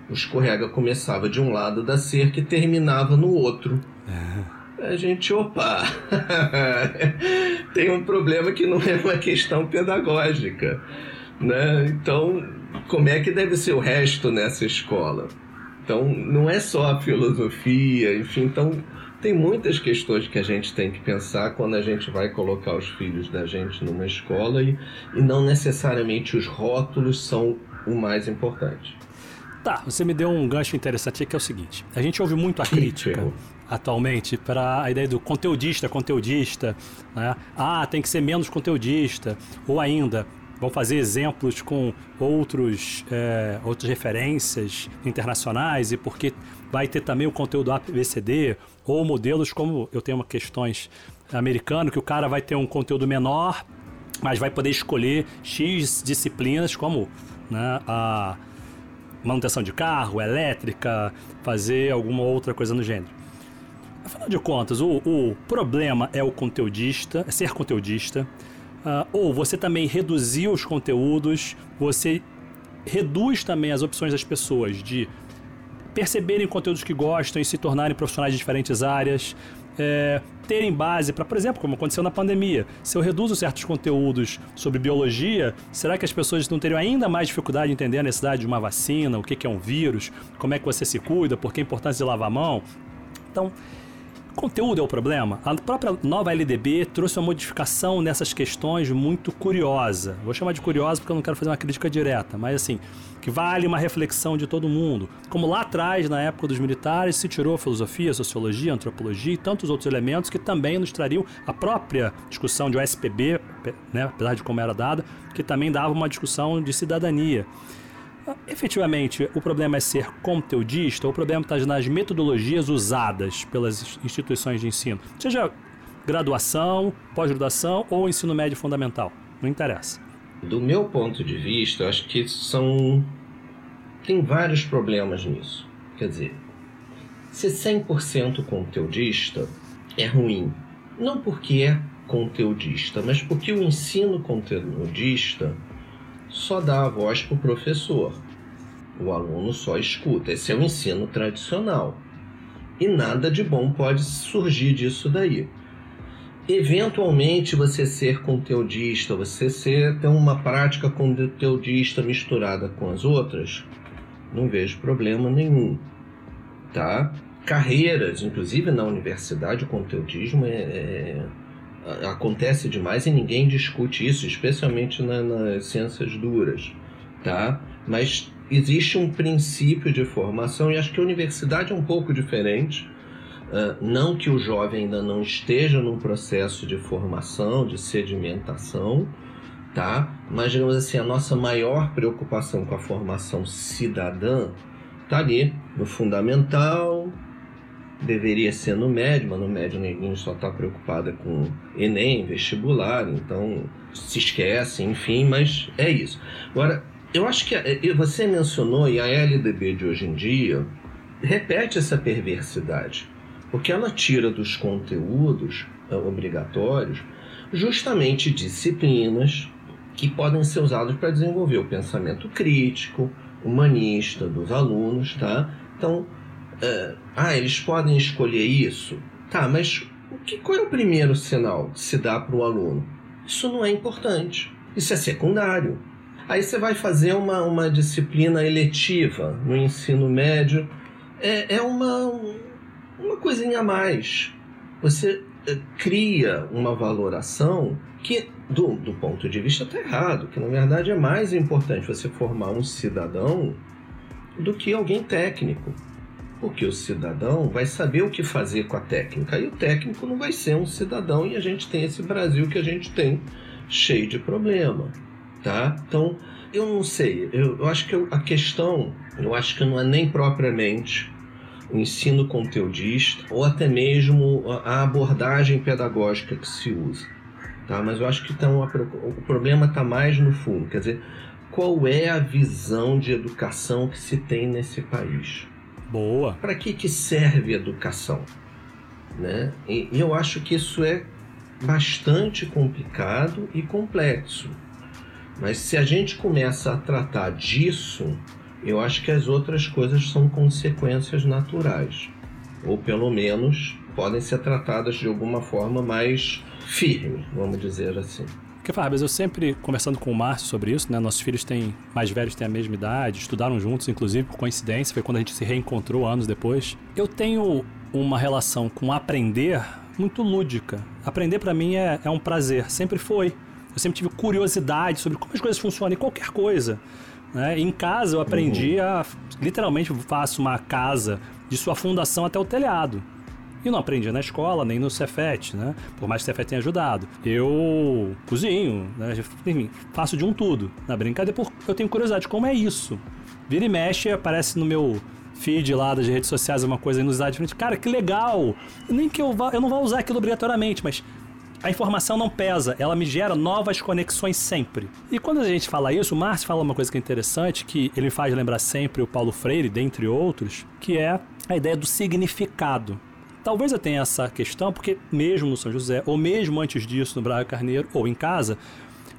O escorrega começava de um lado da cerca e terminava no outro. É. A gente, opa, tem um problema que não é uma questão pedagógica. Né? Então, como é que deve ser o resto nessa escola? Então, não é só a filosofia, enfim, então tem muitas questões que a gente tem que pensar quando a gente vai colocar os filhos da gente numa escola e, e não necessariamente os rótulos são o mais importante. Tá, você me deu um gancho interessante que é o seguinte: a gente ouve muito a crítica atualmente para a ideia do conteudista, conteudista, né? ah, tem que ser menos conteudista, ou ainda vão fazer exemplos com outros, é, outras referências internacionais e porque vai ter também o conteúdo ABCD ou modelos como eu tenho uma questões americano que o cara vai ter um conteúdo menor, mas vai poder escolher X disciplinas como né, a manutenção de carro, elétrica, fazer alguma outra coisa no gênero. Afinal de contas, o, o problema é o conteudista, é ser conteudista, uh, ou você também reduzir os conteúdos, você reduz também as opções das pessoas de perceberem conteúdos que gostam e se tornarem profissionais de diferentes áreas, é, terem base para, por exemplo, como aconteceu na pandemia, se eu reduzo certos conteúdos sobre biologia, será que as pessoas não teriam ainda mais dificuldade em entender a necessidade de uma vacina, o que é um vírus, como é que você se cuida, por que a importância de lavar a mão? Então, Conteúdo é o problema? A própria nova LDB trouxe uma modificação nessas questões muito curiosa. Vou chamar de curiosa porque eu não quero fazer uma crítica direta, mas assim, que vale uma reflexão de todo mundo. Como lá atrás, na época dos militares, se tirou filosofia, sociologia, antropologia e tantos outros elementos que também nos trariam a própria discussão de OSPB, né, apesar de como era dada, que também dava uma discussão de cidadania. Efetivamente, o problema é ser conteudista o problema está nas metodologias usadas pelas instituições de ensino? Seja graduação, pós-graduação ou ensino médio fundamental, não interessa. Do meu ponto de vista, acho que são. Tem vários problemas nisso. Quer dizer, ser 100% conteudista é ruim. Não porque é conteudista, mas porque o ensino conteudista só dá a voz para o professor. O aluno só escuta. Esse é o ensino tradicional. E nada de bom pode surgir disso daí. Eventualmente você ser conteudista, você ser ter uma prática conteudista misturada com as outras, não vejo problema nenhum, tá? Carreiras, inclusive na universidade, o conteudismo é, é acontece demais e ninguém discute isso, especialmente na, nas ciências duras, tá? Mas existe um princípio de formação e acho que a universidade é um pouco diferente. Uh, não que o jovem ainda não esteja num processo de formação, de sedimentação, tá? Mas digamos assim, a nossa maior preocupação com a formação cidadã tá ali no fundamental, deveria ser no médio, mas no médio ninguém só está preocupada com Enem, vestibular, então se esquece, enfim, mas é isso. Agora, eu acho que você mencionou, e a LDB de hoje em dia repete essa perversidade, porque ela tira dos conteúdos é, obrigatórios justamente disciplinas que podem ser usadas para desenvolver o pensamento crítico, humanista dos alunos, tá? Então, uh, ah, eles podem escolher isso? Tá, mas o que, qual é o primeiro sinal que se dá para o aluno? Isso não é importante. Isso é secundário. Aí você vai fazer uma, uma disciplina eletiva no ensino médio. É, é uma, uma coisinha a mais. Você eh, cria uma valoração que, do, do ponto de vista, está errado. Que na verdade é mais importante você formar um cidadão do que alguém técnico. Porque o cidadão vai saber o que fazer com a técnica e o técnico não vai ser um cidadão e a gente tem esse Brasil que a gente tem cheio de problema, tá? Então, eu não sei, eu, eu acho que eu, a questão, eu acho que não é nem propriamente o ensino conteudista ou até mesmo a abordagem pedagógica que se usa, tá? Mas eu acho que então, o problema está mais no fundo, quer dizer, qual é a visão de educação que se tem nesse país? Boa. Para que, que serve educação? Né? E, eu acho que isso é bastante complicado e complexo. Mas se a gente começa a tratar disso, eu acho que as outras coisas são consequências naturais. Ou pelo menos podem ser tratadas de alguma forma mais firme, vamos dizer assim. Porque, Fábio, eu sempre conversando com o Márcio sobre isso, né? Nossos filhos têm mais velhos têm a mesma idade, estudaram juntos, inclusive por coincidência, foi quando a gente se reencontrou anos depois. Eu tenho uma relação com aprender muito lúdica. Aprender para mim é, é um prazer, sempre foi. Eu sempre tive curiosidade sobre como as coisas funcionam em qualquer coisa. Né? Em casa eu aprendi uhum. a literalmente faço uma casa de sua fundação até o telhado. E não aprendi na escola, nem no Cefet, né? Por mais que o Cefet tenha ajudado. Eu cozinho, né? Enfim, faço de um tudo. Na brincadeira, porque eu tenho curiosidade, como é isso? Vira e mexe, aparece no meu feed lá das redes sociais uma coisa inusitada diferente. Cara, que legal! Nem que eu vá, eu não vou usar aquilo obrigatoriamente, mas a informação não pesa, ela me gera novas conexões sempre. E quando a gente fala isso, o Márcio fala uma coisa que é interessante, que ele faz lembrar sempre o Paulo Freire, dentre outros, que é a ideia do significado. Talvez eu tenha essa questão, porque mesmo no São José, ou mesmo antes disso no Braga Carneiro, ou em casa,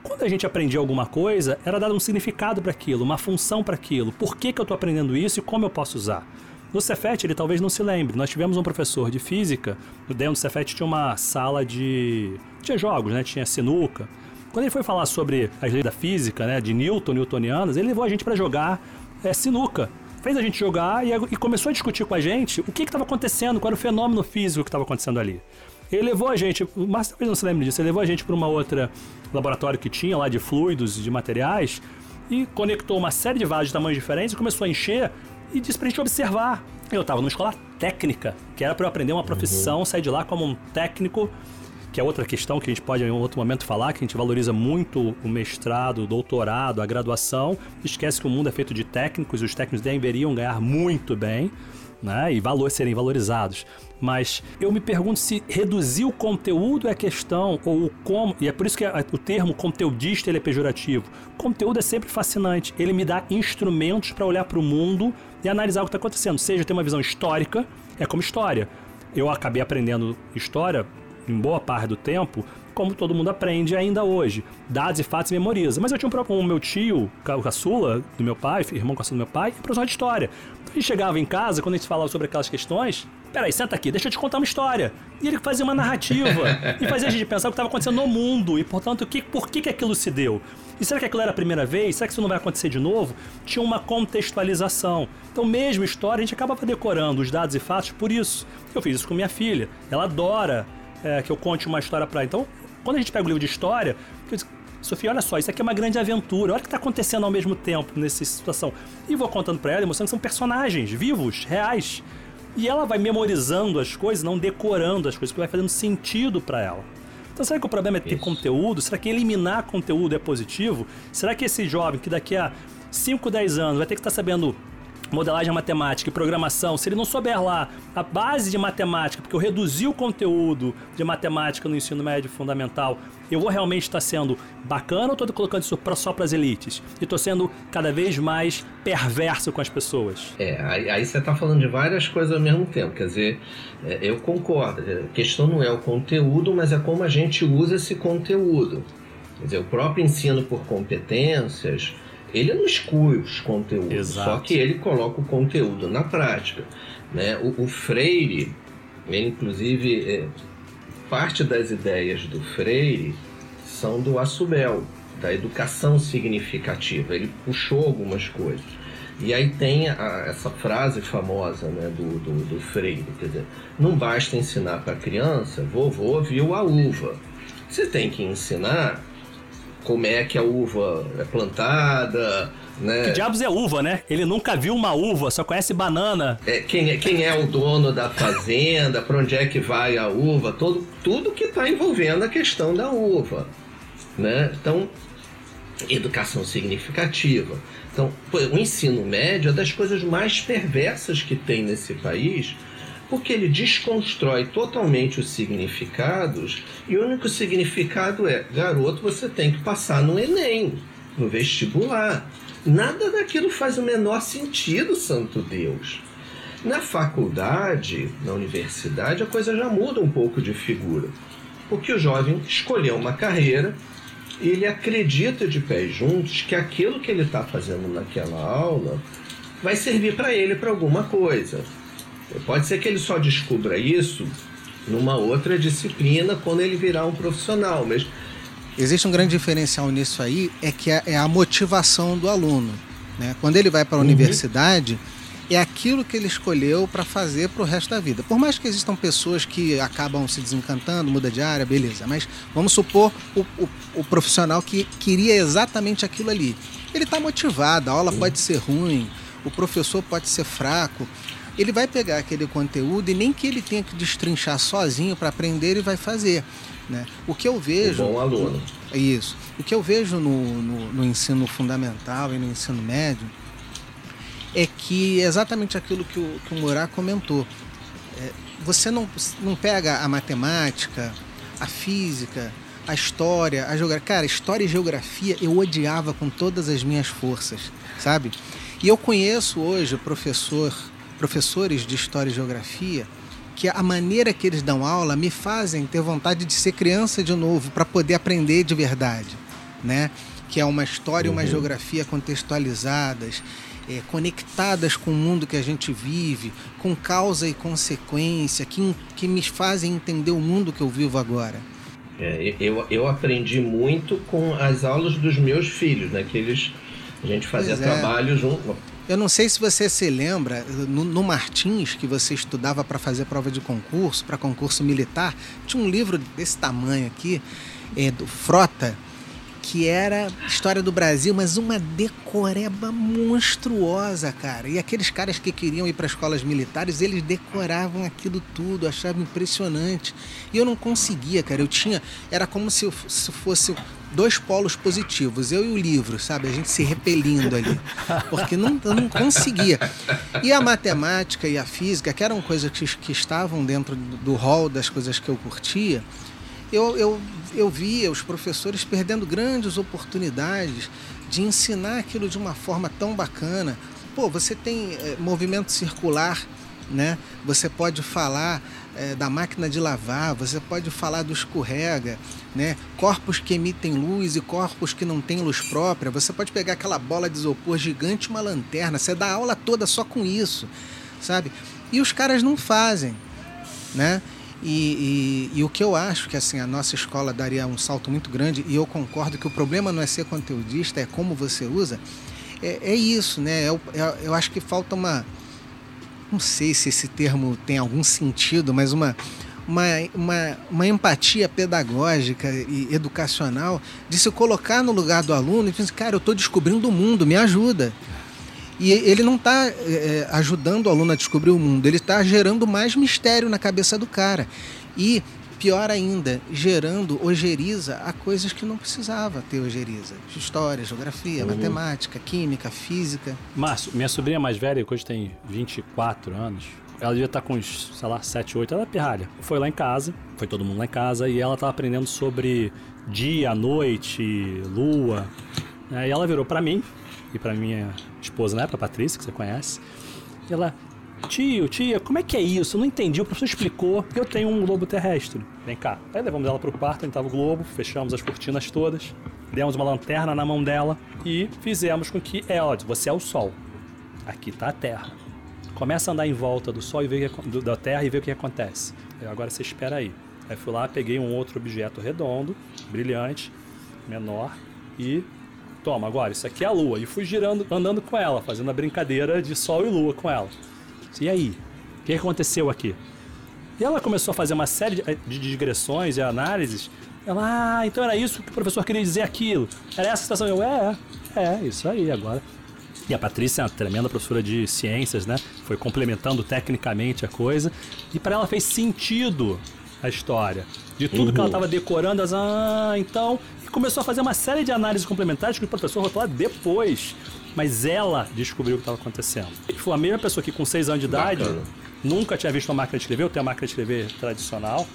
quando a gente aprendia alguma coisa, era dado um significado para aquilo, uma função para aquilo. Por que, que eu estou aprendendo isso e como eu posso usar? No Cefet, ele talvez não se lembre. Nós tivemos um professor de física, dentro do Cefet tinha uma sala de. tinha jogos, né? Tinha sinuca. Quando ele foi falar sobre as leis da física, né? De Newton, newtonianas, ele levou a gente para jogar é, sinuca fez a gente jogar e, e começou a discutir com a gente o que estava acontecendo, qual era o fenômeno físico que estava acontecendo ali. Ele levou a gente, Márcio talvez não se lembre disso, ele levou a gente para uma outra laboratório que tinha lá de fluidos e de materiais e conectou uma série de vasos de tamanhos diferentes e começou a encher e disse pra gente observar. Eu estava numa escola técnica, que era para eu aprender uma profissão, uhum. sair de lá como um técnico que é outra questão que a gente pode em outro momento falar, que a gente valoriza muito o mestrado, o doutorado, a graduação, esquece que o mundo é feito de técnicos e os técnicos deveriam ganhar muito bem. Né, e valor, serem valorizados. Mas eu me pergunto se reduzir o conteúdo é questão, ou como, e é por isso que o termo conteudista ele é pejorativo. O conteúdo é sempre fascinante, ele me dá instrumentos para olhar para o mundo e analisar o que está acontecendo. Seja ter uma visão histórica, é como história. Eu acabei aprendendo história em boa parte do tempo, como todo mundo aprende ainda hoje. Dados e fatos memoriza. Mas eu tinha um, um meu tio, o caçula do meu pai, irmão caçula do meu pai, professor de história. Então gente chegava em casa, quando a gente falava sobre aquelas questões, peraí, senta aqui, deixa eu te contar uma história. E ele fazia uma narrativa e fazia a gente pensar o que estava acontecendo no mundo e, portanto, que, por que, que aquilo se deu. E será que aquilo era a primeira vez? Será que isso não vai acontecer de novo? Tinha uma contextualização. Então, mesmo história, a gente acaba decorando os dados e fatos por isso. Eu fiz isso com minha filha. Ela adora é, que eu conte uma história para Então, quando a gente pega o livro de história, eu digo, Sofia, olha só, isso aqui é uma grande aventura. Olha o que está acontecendo ao mesmo tempo nessa situação. E vou contando para ela, mostrando que são personagens vivos, reais. E ela vai memorizando as coisas, não decorando as coisas, que vai fazendo sentido para ela. Então será que o problema é ter Isso. conteúdo? Será que eliminar conteúdo é positivo? Será que esse jovem que daqui a 5, 10 anos vai ter que estar sabendo modelagem matemática e programação, se ele não souber lá a base de matemática, porque eu reduzi o conteúdo de matemática no ensino médio fundamental, eu vou realmente estar sendo bacana ou estou colocando isso só para as elites? E estou sendo cada vez mais perverso com as pessoas? É, aí, aí você está falando de várias coisas ao mesmo tempo. Quer dizer, é, eu concordo. A questão não é o conteúdo, mas é como a gente usa esse conteúdo. Quer dizer, o próprio ensino por competências ele não exclui os conteúdos, Exato. só que ele coloca o conteúdo na prática. Né? O, o Freire, ele, inclusive, é, parte das ideias do Freire são do Assubel, da educação significativa. Ele puxou algumas coisas. E aí tem a, essa frase famosa né, do, do, do Freire, quer dizer, não basta ensinar para a criança, vovô viu a uva. Você tem que ensinar como é que a uva é plantada, né? Que diabos é uva, né? Ele nunca viu uma uva, só conhece banana. É, quem, é, quem é o dono da fazenda, para onde é que vai a uva, todo, tudo que está envolvendo a questão da uva. Né? Então, educação significativa. Então, o ensino médio é das coisas mais perversas que tem nesse país, porque ele desconstrói totalmente os significados e o único significado é: garoto, você tem que passar no Enem, no vestibular. Nada daquilo faz o menor sentido, santo Deus. Na faculdade, na universidade, a coisa já muda um pouco de figura, porque o jovem escolheu uma carreira e ele acredita de pés juntos que aquilo que ele está fazendo naquela aula vai servir para ele para alguma coisa. Pode ser que ele só descubra isso numa outra disciplina quando ele virar um profissional, mas existe um grande diferencial nisso aí é que é, é a motivação do aluno, né? Quando ele vai para a uhum. universidade é aquilo que ele escolheu para fazer para o resto da vida. Por mais que existam pessoas que acabam se desencantando, muda de área, beleza. Mas vamos supor o, o, o profissional que queria exatamente aquilo ali. Ele está motivado, a aula pode ser ruim, o professor pode ser fraco, ele vai pegar aquele conteúdo e nem que ele tenha que destrinchar sozinho para aprender, ele vai fazer. Né? O que eu vejo. Um bom aluno. Isso. O que eu vejo no, no, no ensino fundamental e no ensino médio é que é exatamente aquilo que o, que o Murá comentou. É, você não, não pega a matemática, a física, a história, a geografia. Cara, história e geografia eu odiava com todas as minhas forças, sabe? E eu conheço hoje professor professores de História e Geografia que a maneira que eles dão aula me fazem ter vontade de ser criança de novo para poder aprender de verdade, né? Que é uma história e uma uhum. geografia contextualizadas, é, conectadas com o mundo que a gente vive, com causa e consequência, que, que me fazem entender o mundo que eu vivo agora. É, eu, eu aprendi muito com as aulas dos meus filhos, né? Que eles a gente fazia pois é. trabalho junto, eu não sei se você se lembra, no, no Martins, que você estudava para fazer prova de concurso, para concurso militar, tinha um livro desse tamanho aqui, é, do Frota, que era História do Brasil, mas uma decoreba monstruosa, cara. E aqueles caras que queriam ir para escolas militares, eles decoravam aquilo tudo, achavam impressionante. E eu não conseguia, cara. Eu tinha. Era como se, eu, se fosse dois polos positivos, eu e o livro, sabe? A gente se repelindo ali. Porque não, eu não conseguia. E a matemática e a física, que eram coisas que, que estavam dentro do, hall das coisas que eu curtia, eu, eu, eu via os professores perdendo grandes oportunidades de ensinar aquilo de uma forma tão bacana. Pô, você tem é, movimento circular, né? Você pode falar é, da máquina de lavar, você pode falar do escorrega, né? corpos que emitem luz e corpos que não têm luz própria. Você pode pegar aquela bola de isopor gigante uma lanterna, você dá aula toda só com isso, sabe? E os caras não fazem, né? E, e, e, o que eu acho que assim a nossa escola daria um salto muito grande e eu concordo que o problema não é ser conteudista é como você usa é, é isso né eu, é, eu acho que falta uma não sei se esse termo tem algum sentido, mas uma, uma, uma, uma empatia pedagógica e educacional de se colocar no lugar do aluno e dizer, cara, eu estou descobrindo o mundo, me ajuda. E ele não está é, é, ajudando o aluno a descobrir o mundo, ele está gerando mais mistério na cabeça do cara. E pior ainda, gerando ojeriza a coisas que não precisava ter ojeriza. História, geografia, uhum. matemática, química, física. Márcio, minha sobrinha mais velha, que hoje tem 24 anos, ela devia estar com uns, sei lá, 7, 8, ela é pirralha. Foi lá em casa, foi todo mundo lá em casa, e ela estava aprendendo sobre dia, noite, lua. E ela virou para mim, e para minha esposa na época, a Patrícia, que você conhece, e ela, Tio, tia, como é que é isso? Eu não entendi. O professor explicou eu tenho um globo terrestre. Vem cá. Aí levamos ela pro quarto, onde tava o globo, fechamos as cortinas todas. demos uma lanterna na mão dela e fizemos com que, óbvio, você é o Sol. Aqui está a Terra. Começa a andar em volta do Sol e ver da Terra e ver o que acontece. Agora você espera aí. Aí fui lá, peguei um outro objeto redondo, brilhante, menor, e toma, agora isso aqui é a Lua. E fui girando, andando com ela, fazendo a brincadeira de Sol e Lua com ela. E aí? O que aconteceu aqui? E ela começou a fazer uma série de, de digressões e análises. Ela, ah, então era isso que o professor queria dizer aquilo. Era essa a situação. Eu, é, é, isso aí agora. E a Patrícia é uma tremenda professora de ciências, né? Foi complementando tecnicamente a coisa. E para ela fez sentido a história. De tudo uhum. que ela estava uhum. decorando, ah, então. E começou a fazer uma série de análises complementares que o professor voltou lá depois. Mas ela descobriu o que estava acontecendo. Foi a mesma pessoa que, com 6 anos de idade, Bacana. nunca tinha visto uma máquina de escrever, eu tenho a máquina de escrever tradicional.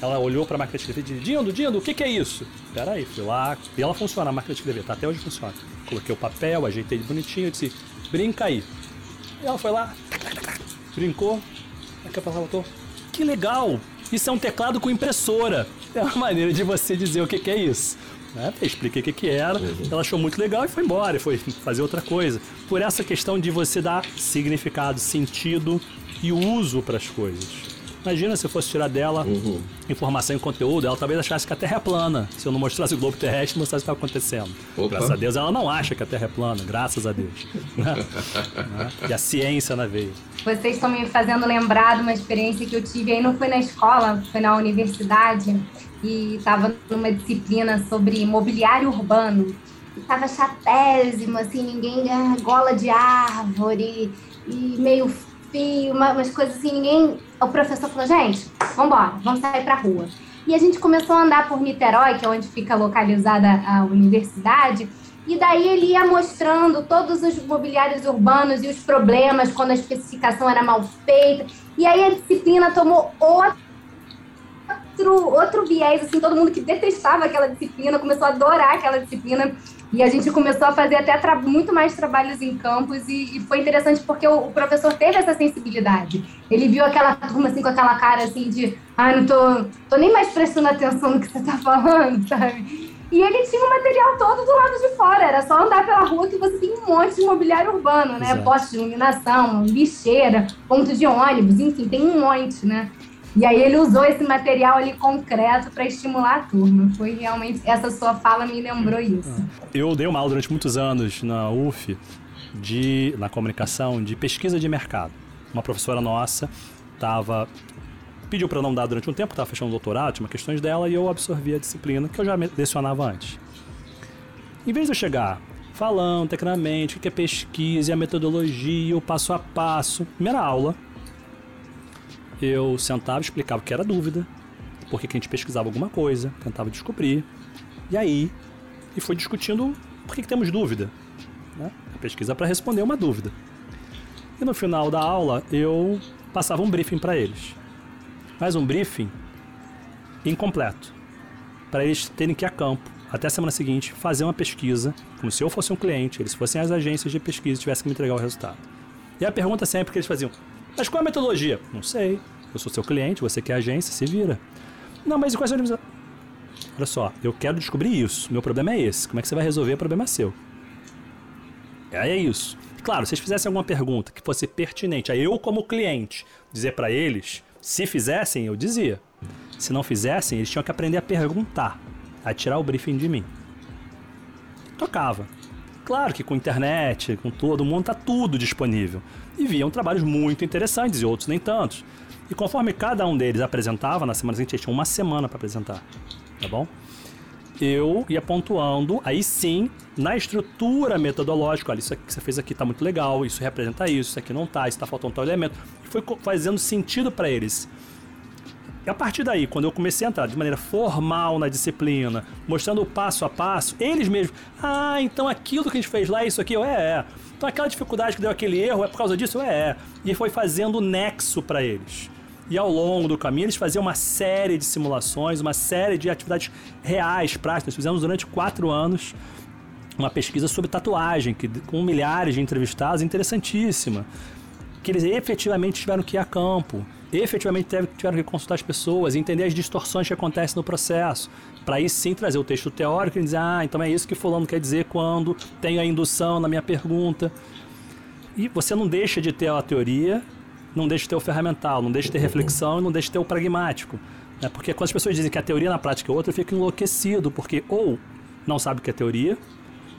Ela olhou para a máquina de escrever e disse: Dindo, Dindo, o que, que é isso? Peraí, fui lá. E ela funciona, a máquina de escrever, tá? Até hoje funciona. Coloquei o papel, ajeitei bonitinho, disse: Brinca aí. E ela foi lá, brincou. Daqui a pouco ela voltou: Que legal! Isso é um teclado com impressora. É uma maneira de você dizer o que, que é isso. Né? Expliquei o que, que era, uhum. ela achou muito legal e foi embora, e foi fazer outra coisa. Por essa questão de você dar significado, sentido e uso para as coisas. Imagina se eu fosse tirar dela uhum. informação e conteúdo, ela talvez achasse que a Terra é plana. Se eu não mostrasse o globo terrestre, mostrasse o que estava acontecendo. Opa. Graças a Deus, ela não acha que a Terra é plana, graças a Deus. né? E a ciência na veia. Vocês estão me fazendo lembrar de uma experiência que eu tive aí, não foi na escola, foi na universidade, e estava numa disciplina sobre mobiliário urbano. Estava chatésimo, assim, ninguém gola de árvore e meio fio, umas coisas assim, ninguém. O professor falou, gente, vamos embora, vamos sair pra rua. E a gente começou a andar por Niterói, que é onde fica localizada a universidade, e daí ele ia mostrando todos os mobiliários urbanos e os problemas quando a especificação era mal feita. E aí a disciplina tomou outro, outro viés, assim, todo mundo que detestava aquela disciplina começou a adorar aquela disciplina. E a gente começou a fazer até muito mais trabalhos em campus e, e foi interessante porque o, o, professor teve essa sensibilidade. Ele viu aquela turma assim com aquela cara assim de, ah, não tô, tô nem mais prestando atenção no que você tá falando, sabe? E ele tinha o material todo do lado de fora, era só andar pela rua que você tem um monte de mobiliário urbano, né? Poste de iluminação, lixeira, ponto de ônibus, enfim, tem um monte, né? E aí ele usou esse material ali concreto para estimular a turma. Foi realmente essa sua fala me lembrou isso. Eu dei uma aula durante muitos anos na UF de na comunicação de pesquisa de mercado. Uma professora nossa estava pediu para não dar durante um tempo, estava fechando o doutorado, tinha questões dela e eu absorvi a disciplina que eu já lecionava antes. Em vez de eu chegar falando tecnicamente o que é pesquisa, a metodologia, o passo a passo, primeira aula, eu sentava, explicava o que era dúvida, porque que a gente pesquisava alguma coisa, tentava descobrir, e aí, e foi discutindo por que, que temos dúvida. Né? A pesquisa para responder uma dúvida. E no final da aula, eu passava um briefing para eles. Mas um briefing incompleto, para eles terem que ir a campo, até a semana seguinte, fazer uma pesquisa, como se eu fosse um cliente, eles fossem as agências de pesquisa e tivessem que me entregar o resultado. E a pergunta sempre que eles faziam, mas qual é a metodologia? Não sei. Eu sou seu cliente, você quer agência, se vira. Não, mas quais são as Olha só, eu quero descobrir isso. Meu problema é esse. Como é que você vai resolver? O problema é seu. Aí é isso. Claro, se eles fizessem alguma pergunta que fosse pertinente, aí eu, como cliente, dizer para eles, se fizessem, eu dizia. Se não fizessem, eles tinham que aprender a perguntar, a tirar o briefing de mim. Tocava. Claro que com internet, com todo mundo, tá tudo disponível e viam trabalhos muito interessantes e outros nem tantos. E conforme cada um deles apresentava, na semana seguinte, tinha uma semana para apresentar, tá bom? Eu ia pontuando, aí sim, na estrutura metodológica, olha, isso aqui que você fez aqui tá muito legal, isso representa isso, isso aqui não tá, isso tá faltando tal elemento. E foi fazendo sentido para eles. E a partir daí, quando eu comecei a entrar de maneira formal na disciplina, mostrando o passo a passo, eles mesmos, ah, então aquilo que a gente fez lá, isso aqui, eu, é, é. Então aquela dificuldade que deu aquele erro é por causa disso? É. E foi fazendo nexo para eles. E ao longo do caminho eles faziam uma série de simulações, uma série de atividades reais, práticas. Fizemos durante quatro anos uma pesquisa sobre tatuagem, que, com milhares de entrevistados, interessantíssima. Que eles efetivamente tiveram que ir a campo. Efetivamente tiveram que consultar as pessoas, entender as distorções que acontecem no processo, para aí sim trazer o texto teórico e dizer, ah, então é isso que fulano quer dizer quando tem a indução na minha pergunta. E você não deixa de ter a teoria, não deixa de ter o ferramental, não deixa de ter reflexão e não deixa de ter o pragmático. Né? Porque quando as pessoas dizem que a teoria na prática é outra, eu fico enlouquecido, porque ou não sabe o que é teoria,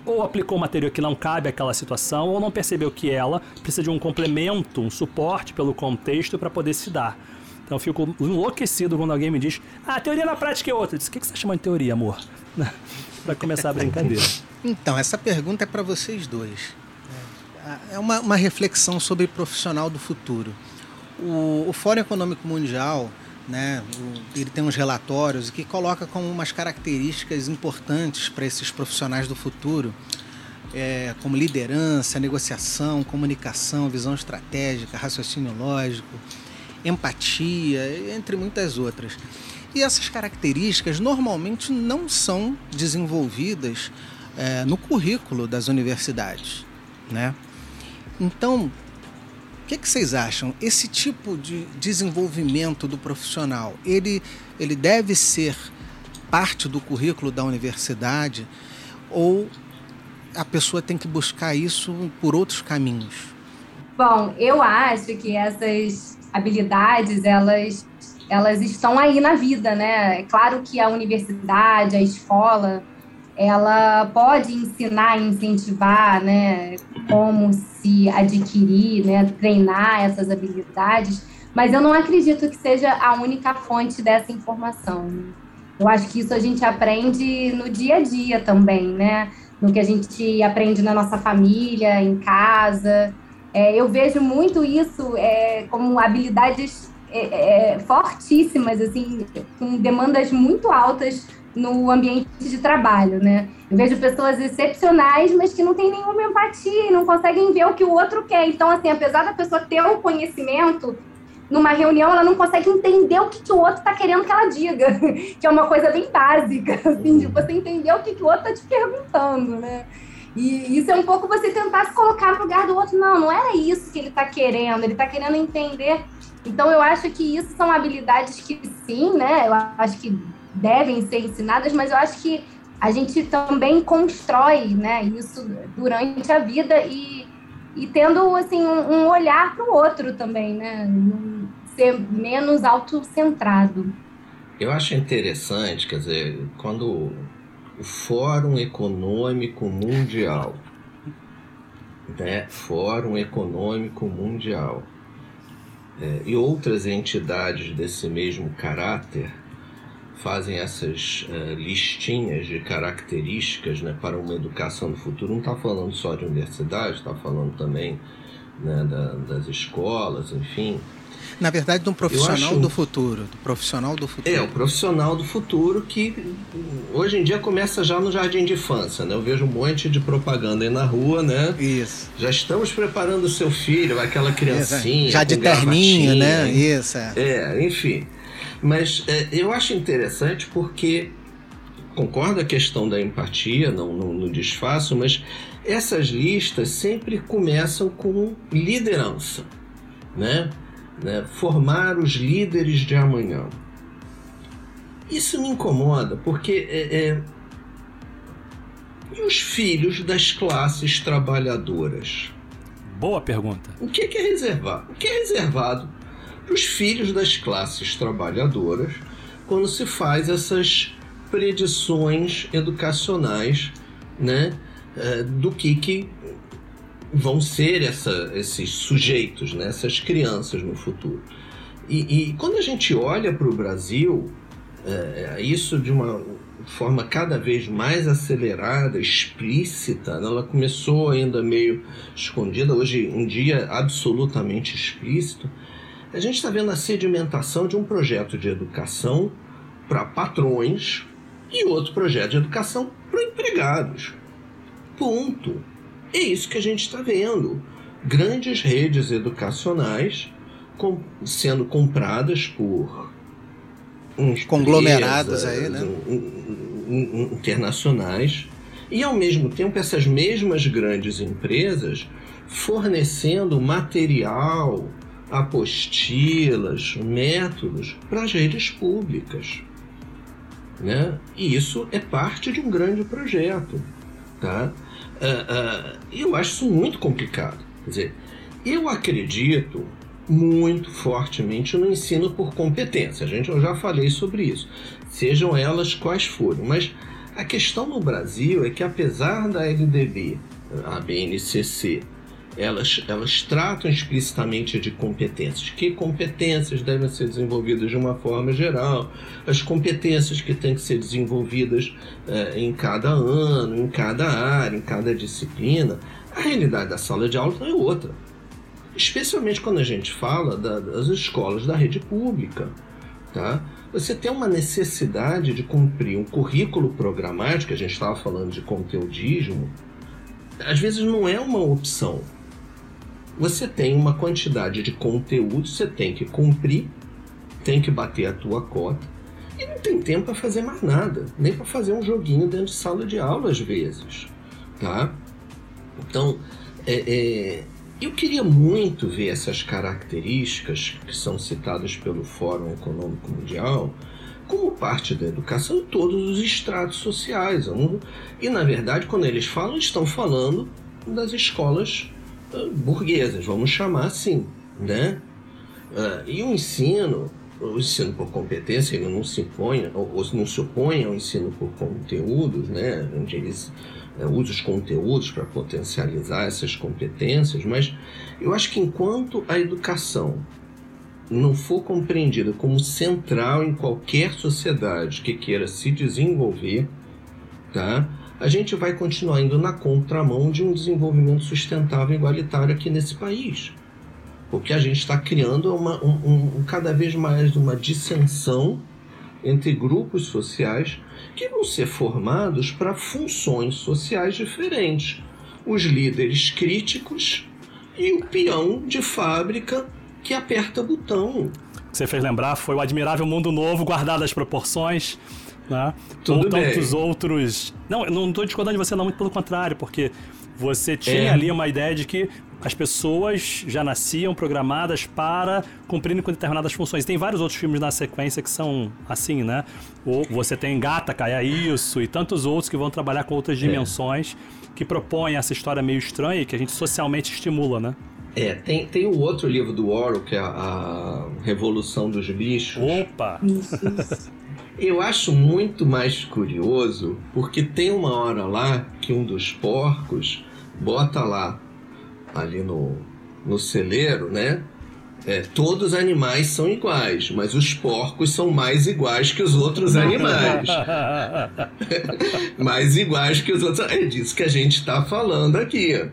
ou aplicou uma teoria que não cabe àquela situação, ou não percebeu que ela precisa de um complemento, um suporte pelo contexto para poder se dar. Então eu fico enlouquecido quando alguém me diz: Ah, a teoria na prática é outra. Eu disse, o que você está chamando de teoria, amor? para começar a brincadeira. Então, essa pergunta é para vocês dois. É uma, uma, reflexão sobre profissional do futuro. O, o Fórum Econômico Mundial né? Ele tem uns relatórios que coloca como umas características importantes para esses profissionais do futuro, é, como liderança, negociação, comunicação, visão estratégica, raciocínio lógico, empatia, entre muitas outras. E essas características normalmente não são desenvolvidas é, no currículo das universidades, né? Então, que, que vocês acham? Esse tipo de desenvolvimento do profissional, ele, ele deve ser parte do currículo da universidade ou a pessoa tem que buscar isso por outros caminhos? Bom, eu acho que essas habilidades, elas, elas estão aí na vida, né? É claro que a universidade, a escola, ela pode ensinar e incentivar, né, como se adquirir, né, treinar essas habilidades, mas eu não acredito que seja a única fonte dessa informação. Eu acho que isso a gente aprende no dia a dia também, né, no que a gente aprende na nossa família, em casa. É, eu vejo muito isso é, como habilidades é, é fortíssimas, assim, com demandas muito altas no ambiente de trabalho, né? Eu vejo pessoas excepcionais, mas que não têm nenhuma empatia não conseguem ver o que o outro quer. Então, assim, apesar da pessoa ter o um conhecimento, numa reunião ela não consegue entender o que, que o outro está querendo que ela diga, que é uma coisa bem básica, assim, de você entender o que, que o outro está te perguntando, né? E isso é um pouco você tentar se colocar no lugar do outro. Não, não era isso que ele está querendo, ele está querendo entender. Então, eu acho que isso são habilidades que sim, né? Eu acho que devem ser ensinadas, mas eu acho que a gente também constrói né, isso durante a vida e, e tendo assim, um, olhar para o outro também, né? Ser menos autocentrado. Eu acho interessante, quer dizer, quando o Fórum Econômico Mundial, né, Fórum Econômico Mundial, é, e outras entidades desse mesmo caráter fazem essas uh, listinhas de características né, para uma educação do futuro. Não está falando só de universidade, está falando também né, da, das escolas, enfim. Na verdade, de um profissional acho... do futuro. Do profissional do futuro. É, o profissional do futuro que hoje em dia começa já no jardim de infância, né? Eu vejo um monte de propaganda aí na rua, né? Isso. Já estamos preparando o seu filho, aquela criancinha. Já de terninho, né? Isso, é. É, enfim. Mas é, eu acho interessante porque concordo a questão da empatia, não, não, não desfaço, mas essas listas sempre começam com liderança, né? né? Formar os líderes de amanhã. Isso me incomoda porque é, é... e os filhos das classes trabalhadoras? Boa pergunta. O que é reservado? O que é reservado os filhos das classes trabalhadoras quando se faz essas predições educacionais né, eh, do que, que vão ser essa, esses sujeitos, né, essas crianças no futuro. E, e quando a gente olha para o Brasil, é, isso de uma forma cada vez mais acelerada, explícita, né? ela começou ainda meio escondida, hoje em dia absolutamente explícito, a gente está vendo a sedimentação de um projeto de educação para patrões e outro projeto de educação para empregados. Ponto. É isso que a gente está vendo. Grandes redes educacionais com, sendo compradas por uns conglomerados aí, né? internacionais e ao mesmo tempo essas mesmas grandes empresas fornecendo material apostilas, métodos para as redes públicas. Né? E isso é parte de um grande projeto. Tá? Uh, uh, eu acho isso muito complicado. Quer dizer, eu acredito muito fortemente no ensino por competência. A gente, eu já falei sobre isso, sejam elas quais forem. Mas a questão no Brasil é que, apesar da LDB, a BNCC, elas, elas tratam explicitamente de competências. Que competências devem ser desenvolvidas de uma forma geral, as competências que têm que ser desenvolvidas eh, em cada ano, em cada área, em cada disciplina. A realidade da sala de aula é outra. Especialmente quando a gente fala da, das escolas da rede pública. Tá? Você tem uma necessidade de cumprir um currículo programático, a gente estava falando de conteudismo, às vezes não é uma opção você tem uma quantidade de conteúdo, você tem que cumprir, tem que bater a tua cota e não tem tempo para fazer mais nada, nem para fazer um joguinho dentro de sala de aula às vezes, tá? Então, é, é, eu queria muito ver essas características que são citadas pelo Fórum Econômico Mundial como parte da educação em todos os estratos sociais. E, na verdade, quando eles falam, estão falando das escolas burguesas, vamos chamar assim, né? Uh, e o ensino, o ensino por competência, ele não se impõe, ou, ou não se opõe ao ensino por conteúdos, né? Onde eles uh, usam os conteúdos para potencializar essas competências, mas eu acho que enquanto a educação não for compreendida como central em qualquer sociedade que queira se desenvolver, tá? A gente vai continuar indo na contramão de um desenvolvimento sustentável e igualitário aqui nesse país. Porque a gente está criando uma, um, um, cada vez mais uma dissensão entre grupos sociais que vão ser formados para funções sociais diferentes. Os líderes críticos e o peão de fábrica que aperta botão. Você fez lembrar foi o admirável mundo novo, guardado as proporções né? Tudo Ou tantos bem. outros. Não, eu não estou discordando de você, não, muito pelo contrário, porque você tinha é. ali uma ideia de que as pessoas já nasciam programadas para cumprirem com determinadas funções. Tem vários outros filmes na sequência que são assim, né? Ou você tem Gata, Caia Isso e tantos outros que vão trabalhar com outras é. dimensões é. que propõem essa história meio estranha e que a gente socialmente estimula, né? É, tem, tem o outro livro do Orwell, que é a, a Revolução dos Bichos. Opa! Eu acho muito mais curioso porque tem uma hora lá que um dos porcos bota lá, ali no, no celeiro, né? É, todos os animais são iguais, mas os porcos são mais iguais que os outros animais. mais iguais que os outros. É disso que a gente está falando aqui.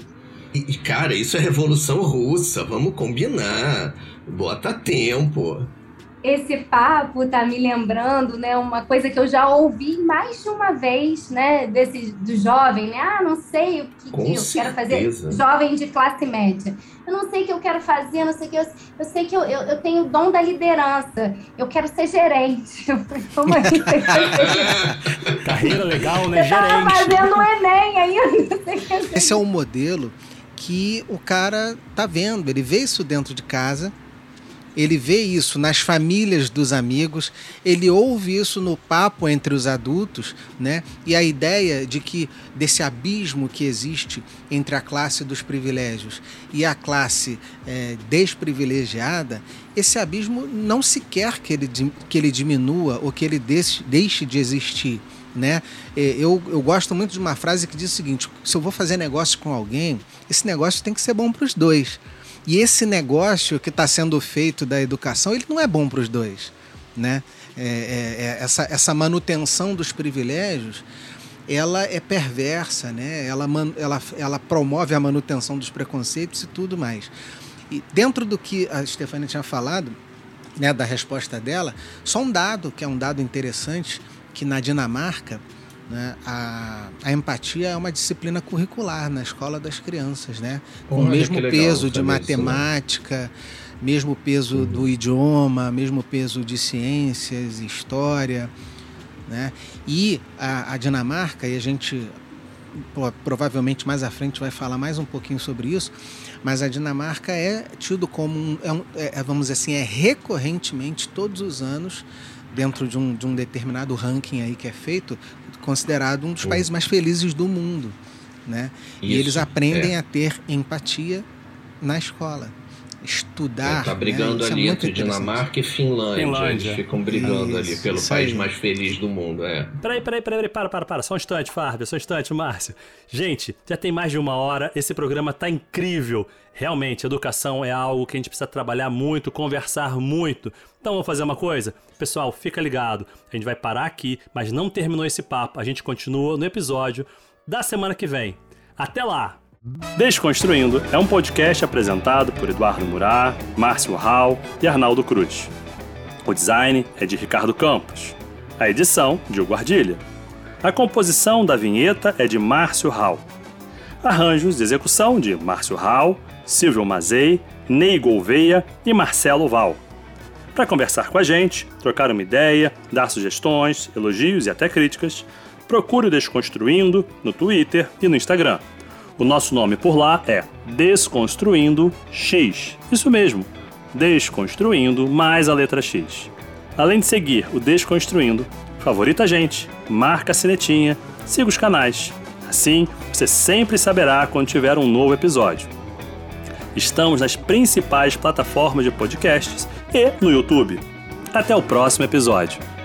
E, cara, isso é Revolução Russa, vamos combinar. Bota tempo esse papo tá me lembrando, né, uma coisa que eu já ouvi mais de uma vez, né, desse do jovem, né? Ah, não sei o que, que eu quero fazer. Jovem de classe média. Eu não sei o que eu quero fazer, não sei o que eu, eu sei que eu, eu, eu tenho o dom da liderança. Eu quero ser gerente. Como é que você Carreira legal, né? Eu gerente. fazendo o Enem ainda. Esse é um modelo que o cara tá vendo, ele vê isso dentro de casa ele vê isso nas famílias dos amigos, ele ouve isso no papo entre os adultos, né? E a ideia de que desse abismo que existe entre a classe dos privilégios e a classe é, desprivilegiada, esse abismo não se quer que ele, que ele diminua ou que ele deixe, deixe de existir. Né? É, eu, eu gosto muito de uma frase que diz o seguinte: se eu vou fazer negócio com alguém, esse negócio tem que ser bom para os dois. E esse negócio que está sendo feito da educação, ele não é bom para os dois. Né? É, é, é, essa, essa manutenção dos privilégios ela é perversa, né? ela, ela, ela promove a manutenção dos preconceitos e tudo mais. E dentro do que a Stefania tinha falado, né, da resposta dela, só um dado, que é um dado interessante, que na Dinamarca né? A, a, empatia é uma disciplina curricular na escola das crianças, né? com o mesmo peso de matemática, isso, né? mesmo peso uhum. do idioma, mesmo peso de ciências, história. Né? E a, a Dinamarca, e a gente provavelmente mais à frente vai falar mais um pouquinho sobre isso, mas a Dinamarca é tido como um, é um é, vamos dizer assim, é recorrentemente todos os anos dentro de um, de um determinado ranking aí que é feito, considerado um dos países mais felizes do mundo, né? Isso, e eles aprendem é. a ter empatia na escola estudar. Está brigando né? ali é entre Dinamarca e Finlândia. Finlândia. Eles ficam brigando isso, ali pelo país aí. mais feliz do mundo. É. Peraí, peraí, peraí, para, para, para. Só um instante, Fábio, só um instante, Márcio. Gente, já tem mais de uma hora. Esse programa tá incrível. Realmente, educação é algo que a gente precisa trabalhar muito, conversar muito. Então vamos fazer uma coisa? Pessoal, fica ligado. A gente vai parar aqui, mas não terminou esse papo. A gente continua no episódio da semana que vem. Até lá! Desconstruindo é um podcast apresentado por Eduardo Murá, Márcio Hall e Arnaldo Cruz. O design é de Ricardo Campos. A edição, de Guardilha. A composição da vinheta é de Márcio Hall. Arranjos de execução de Márcio Hall, Silvio Mazei, Ney Gouveia e Marcelo Val. Para conversar com a gente, trocar uma ideia, dar sugestões, elogios e até críticas, procure o Desconstruindo no Twitter e no Instagram. O nosso nome por lá é Desconstruindo X. Isso mesmo, Desconstruindo mais a letra X. Além de seguir o Desconstruindo, favorita a gente, marca a sinetinha, siga os canais. Assim, você sempre saberá quando tiver um novo episódio. Estamos nas principais plataformas de podcasts e no YouTube. Até o próximo episódio.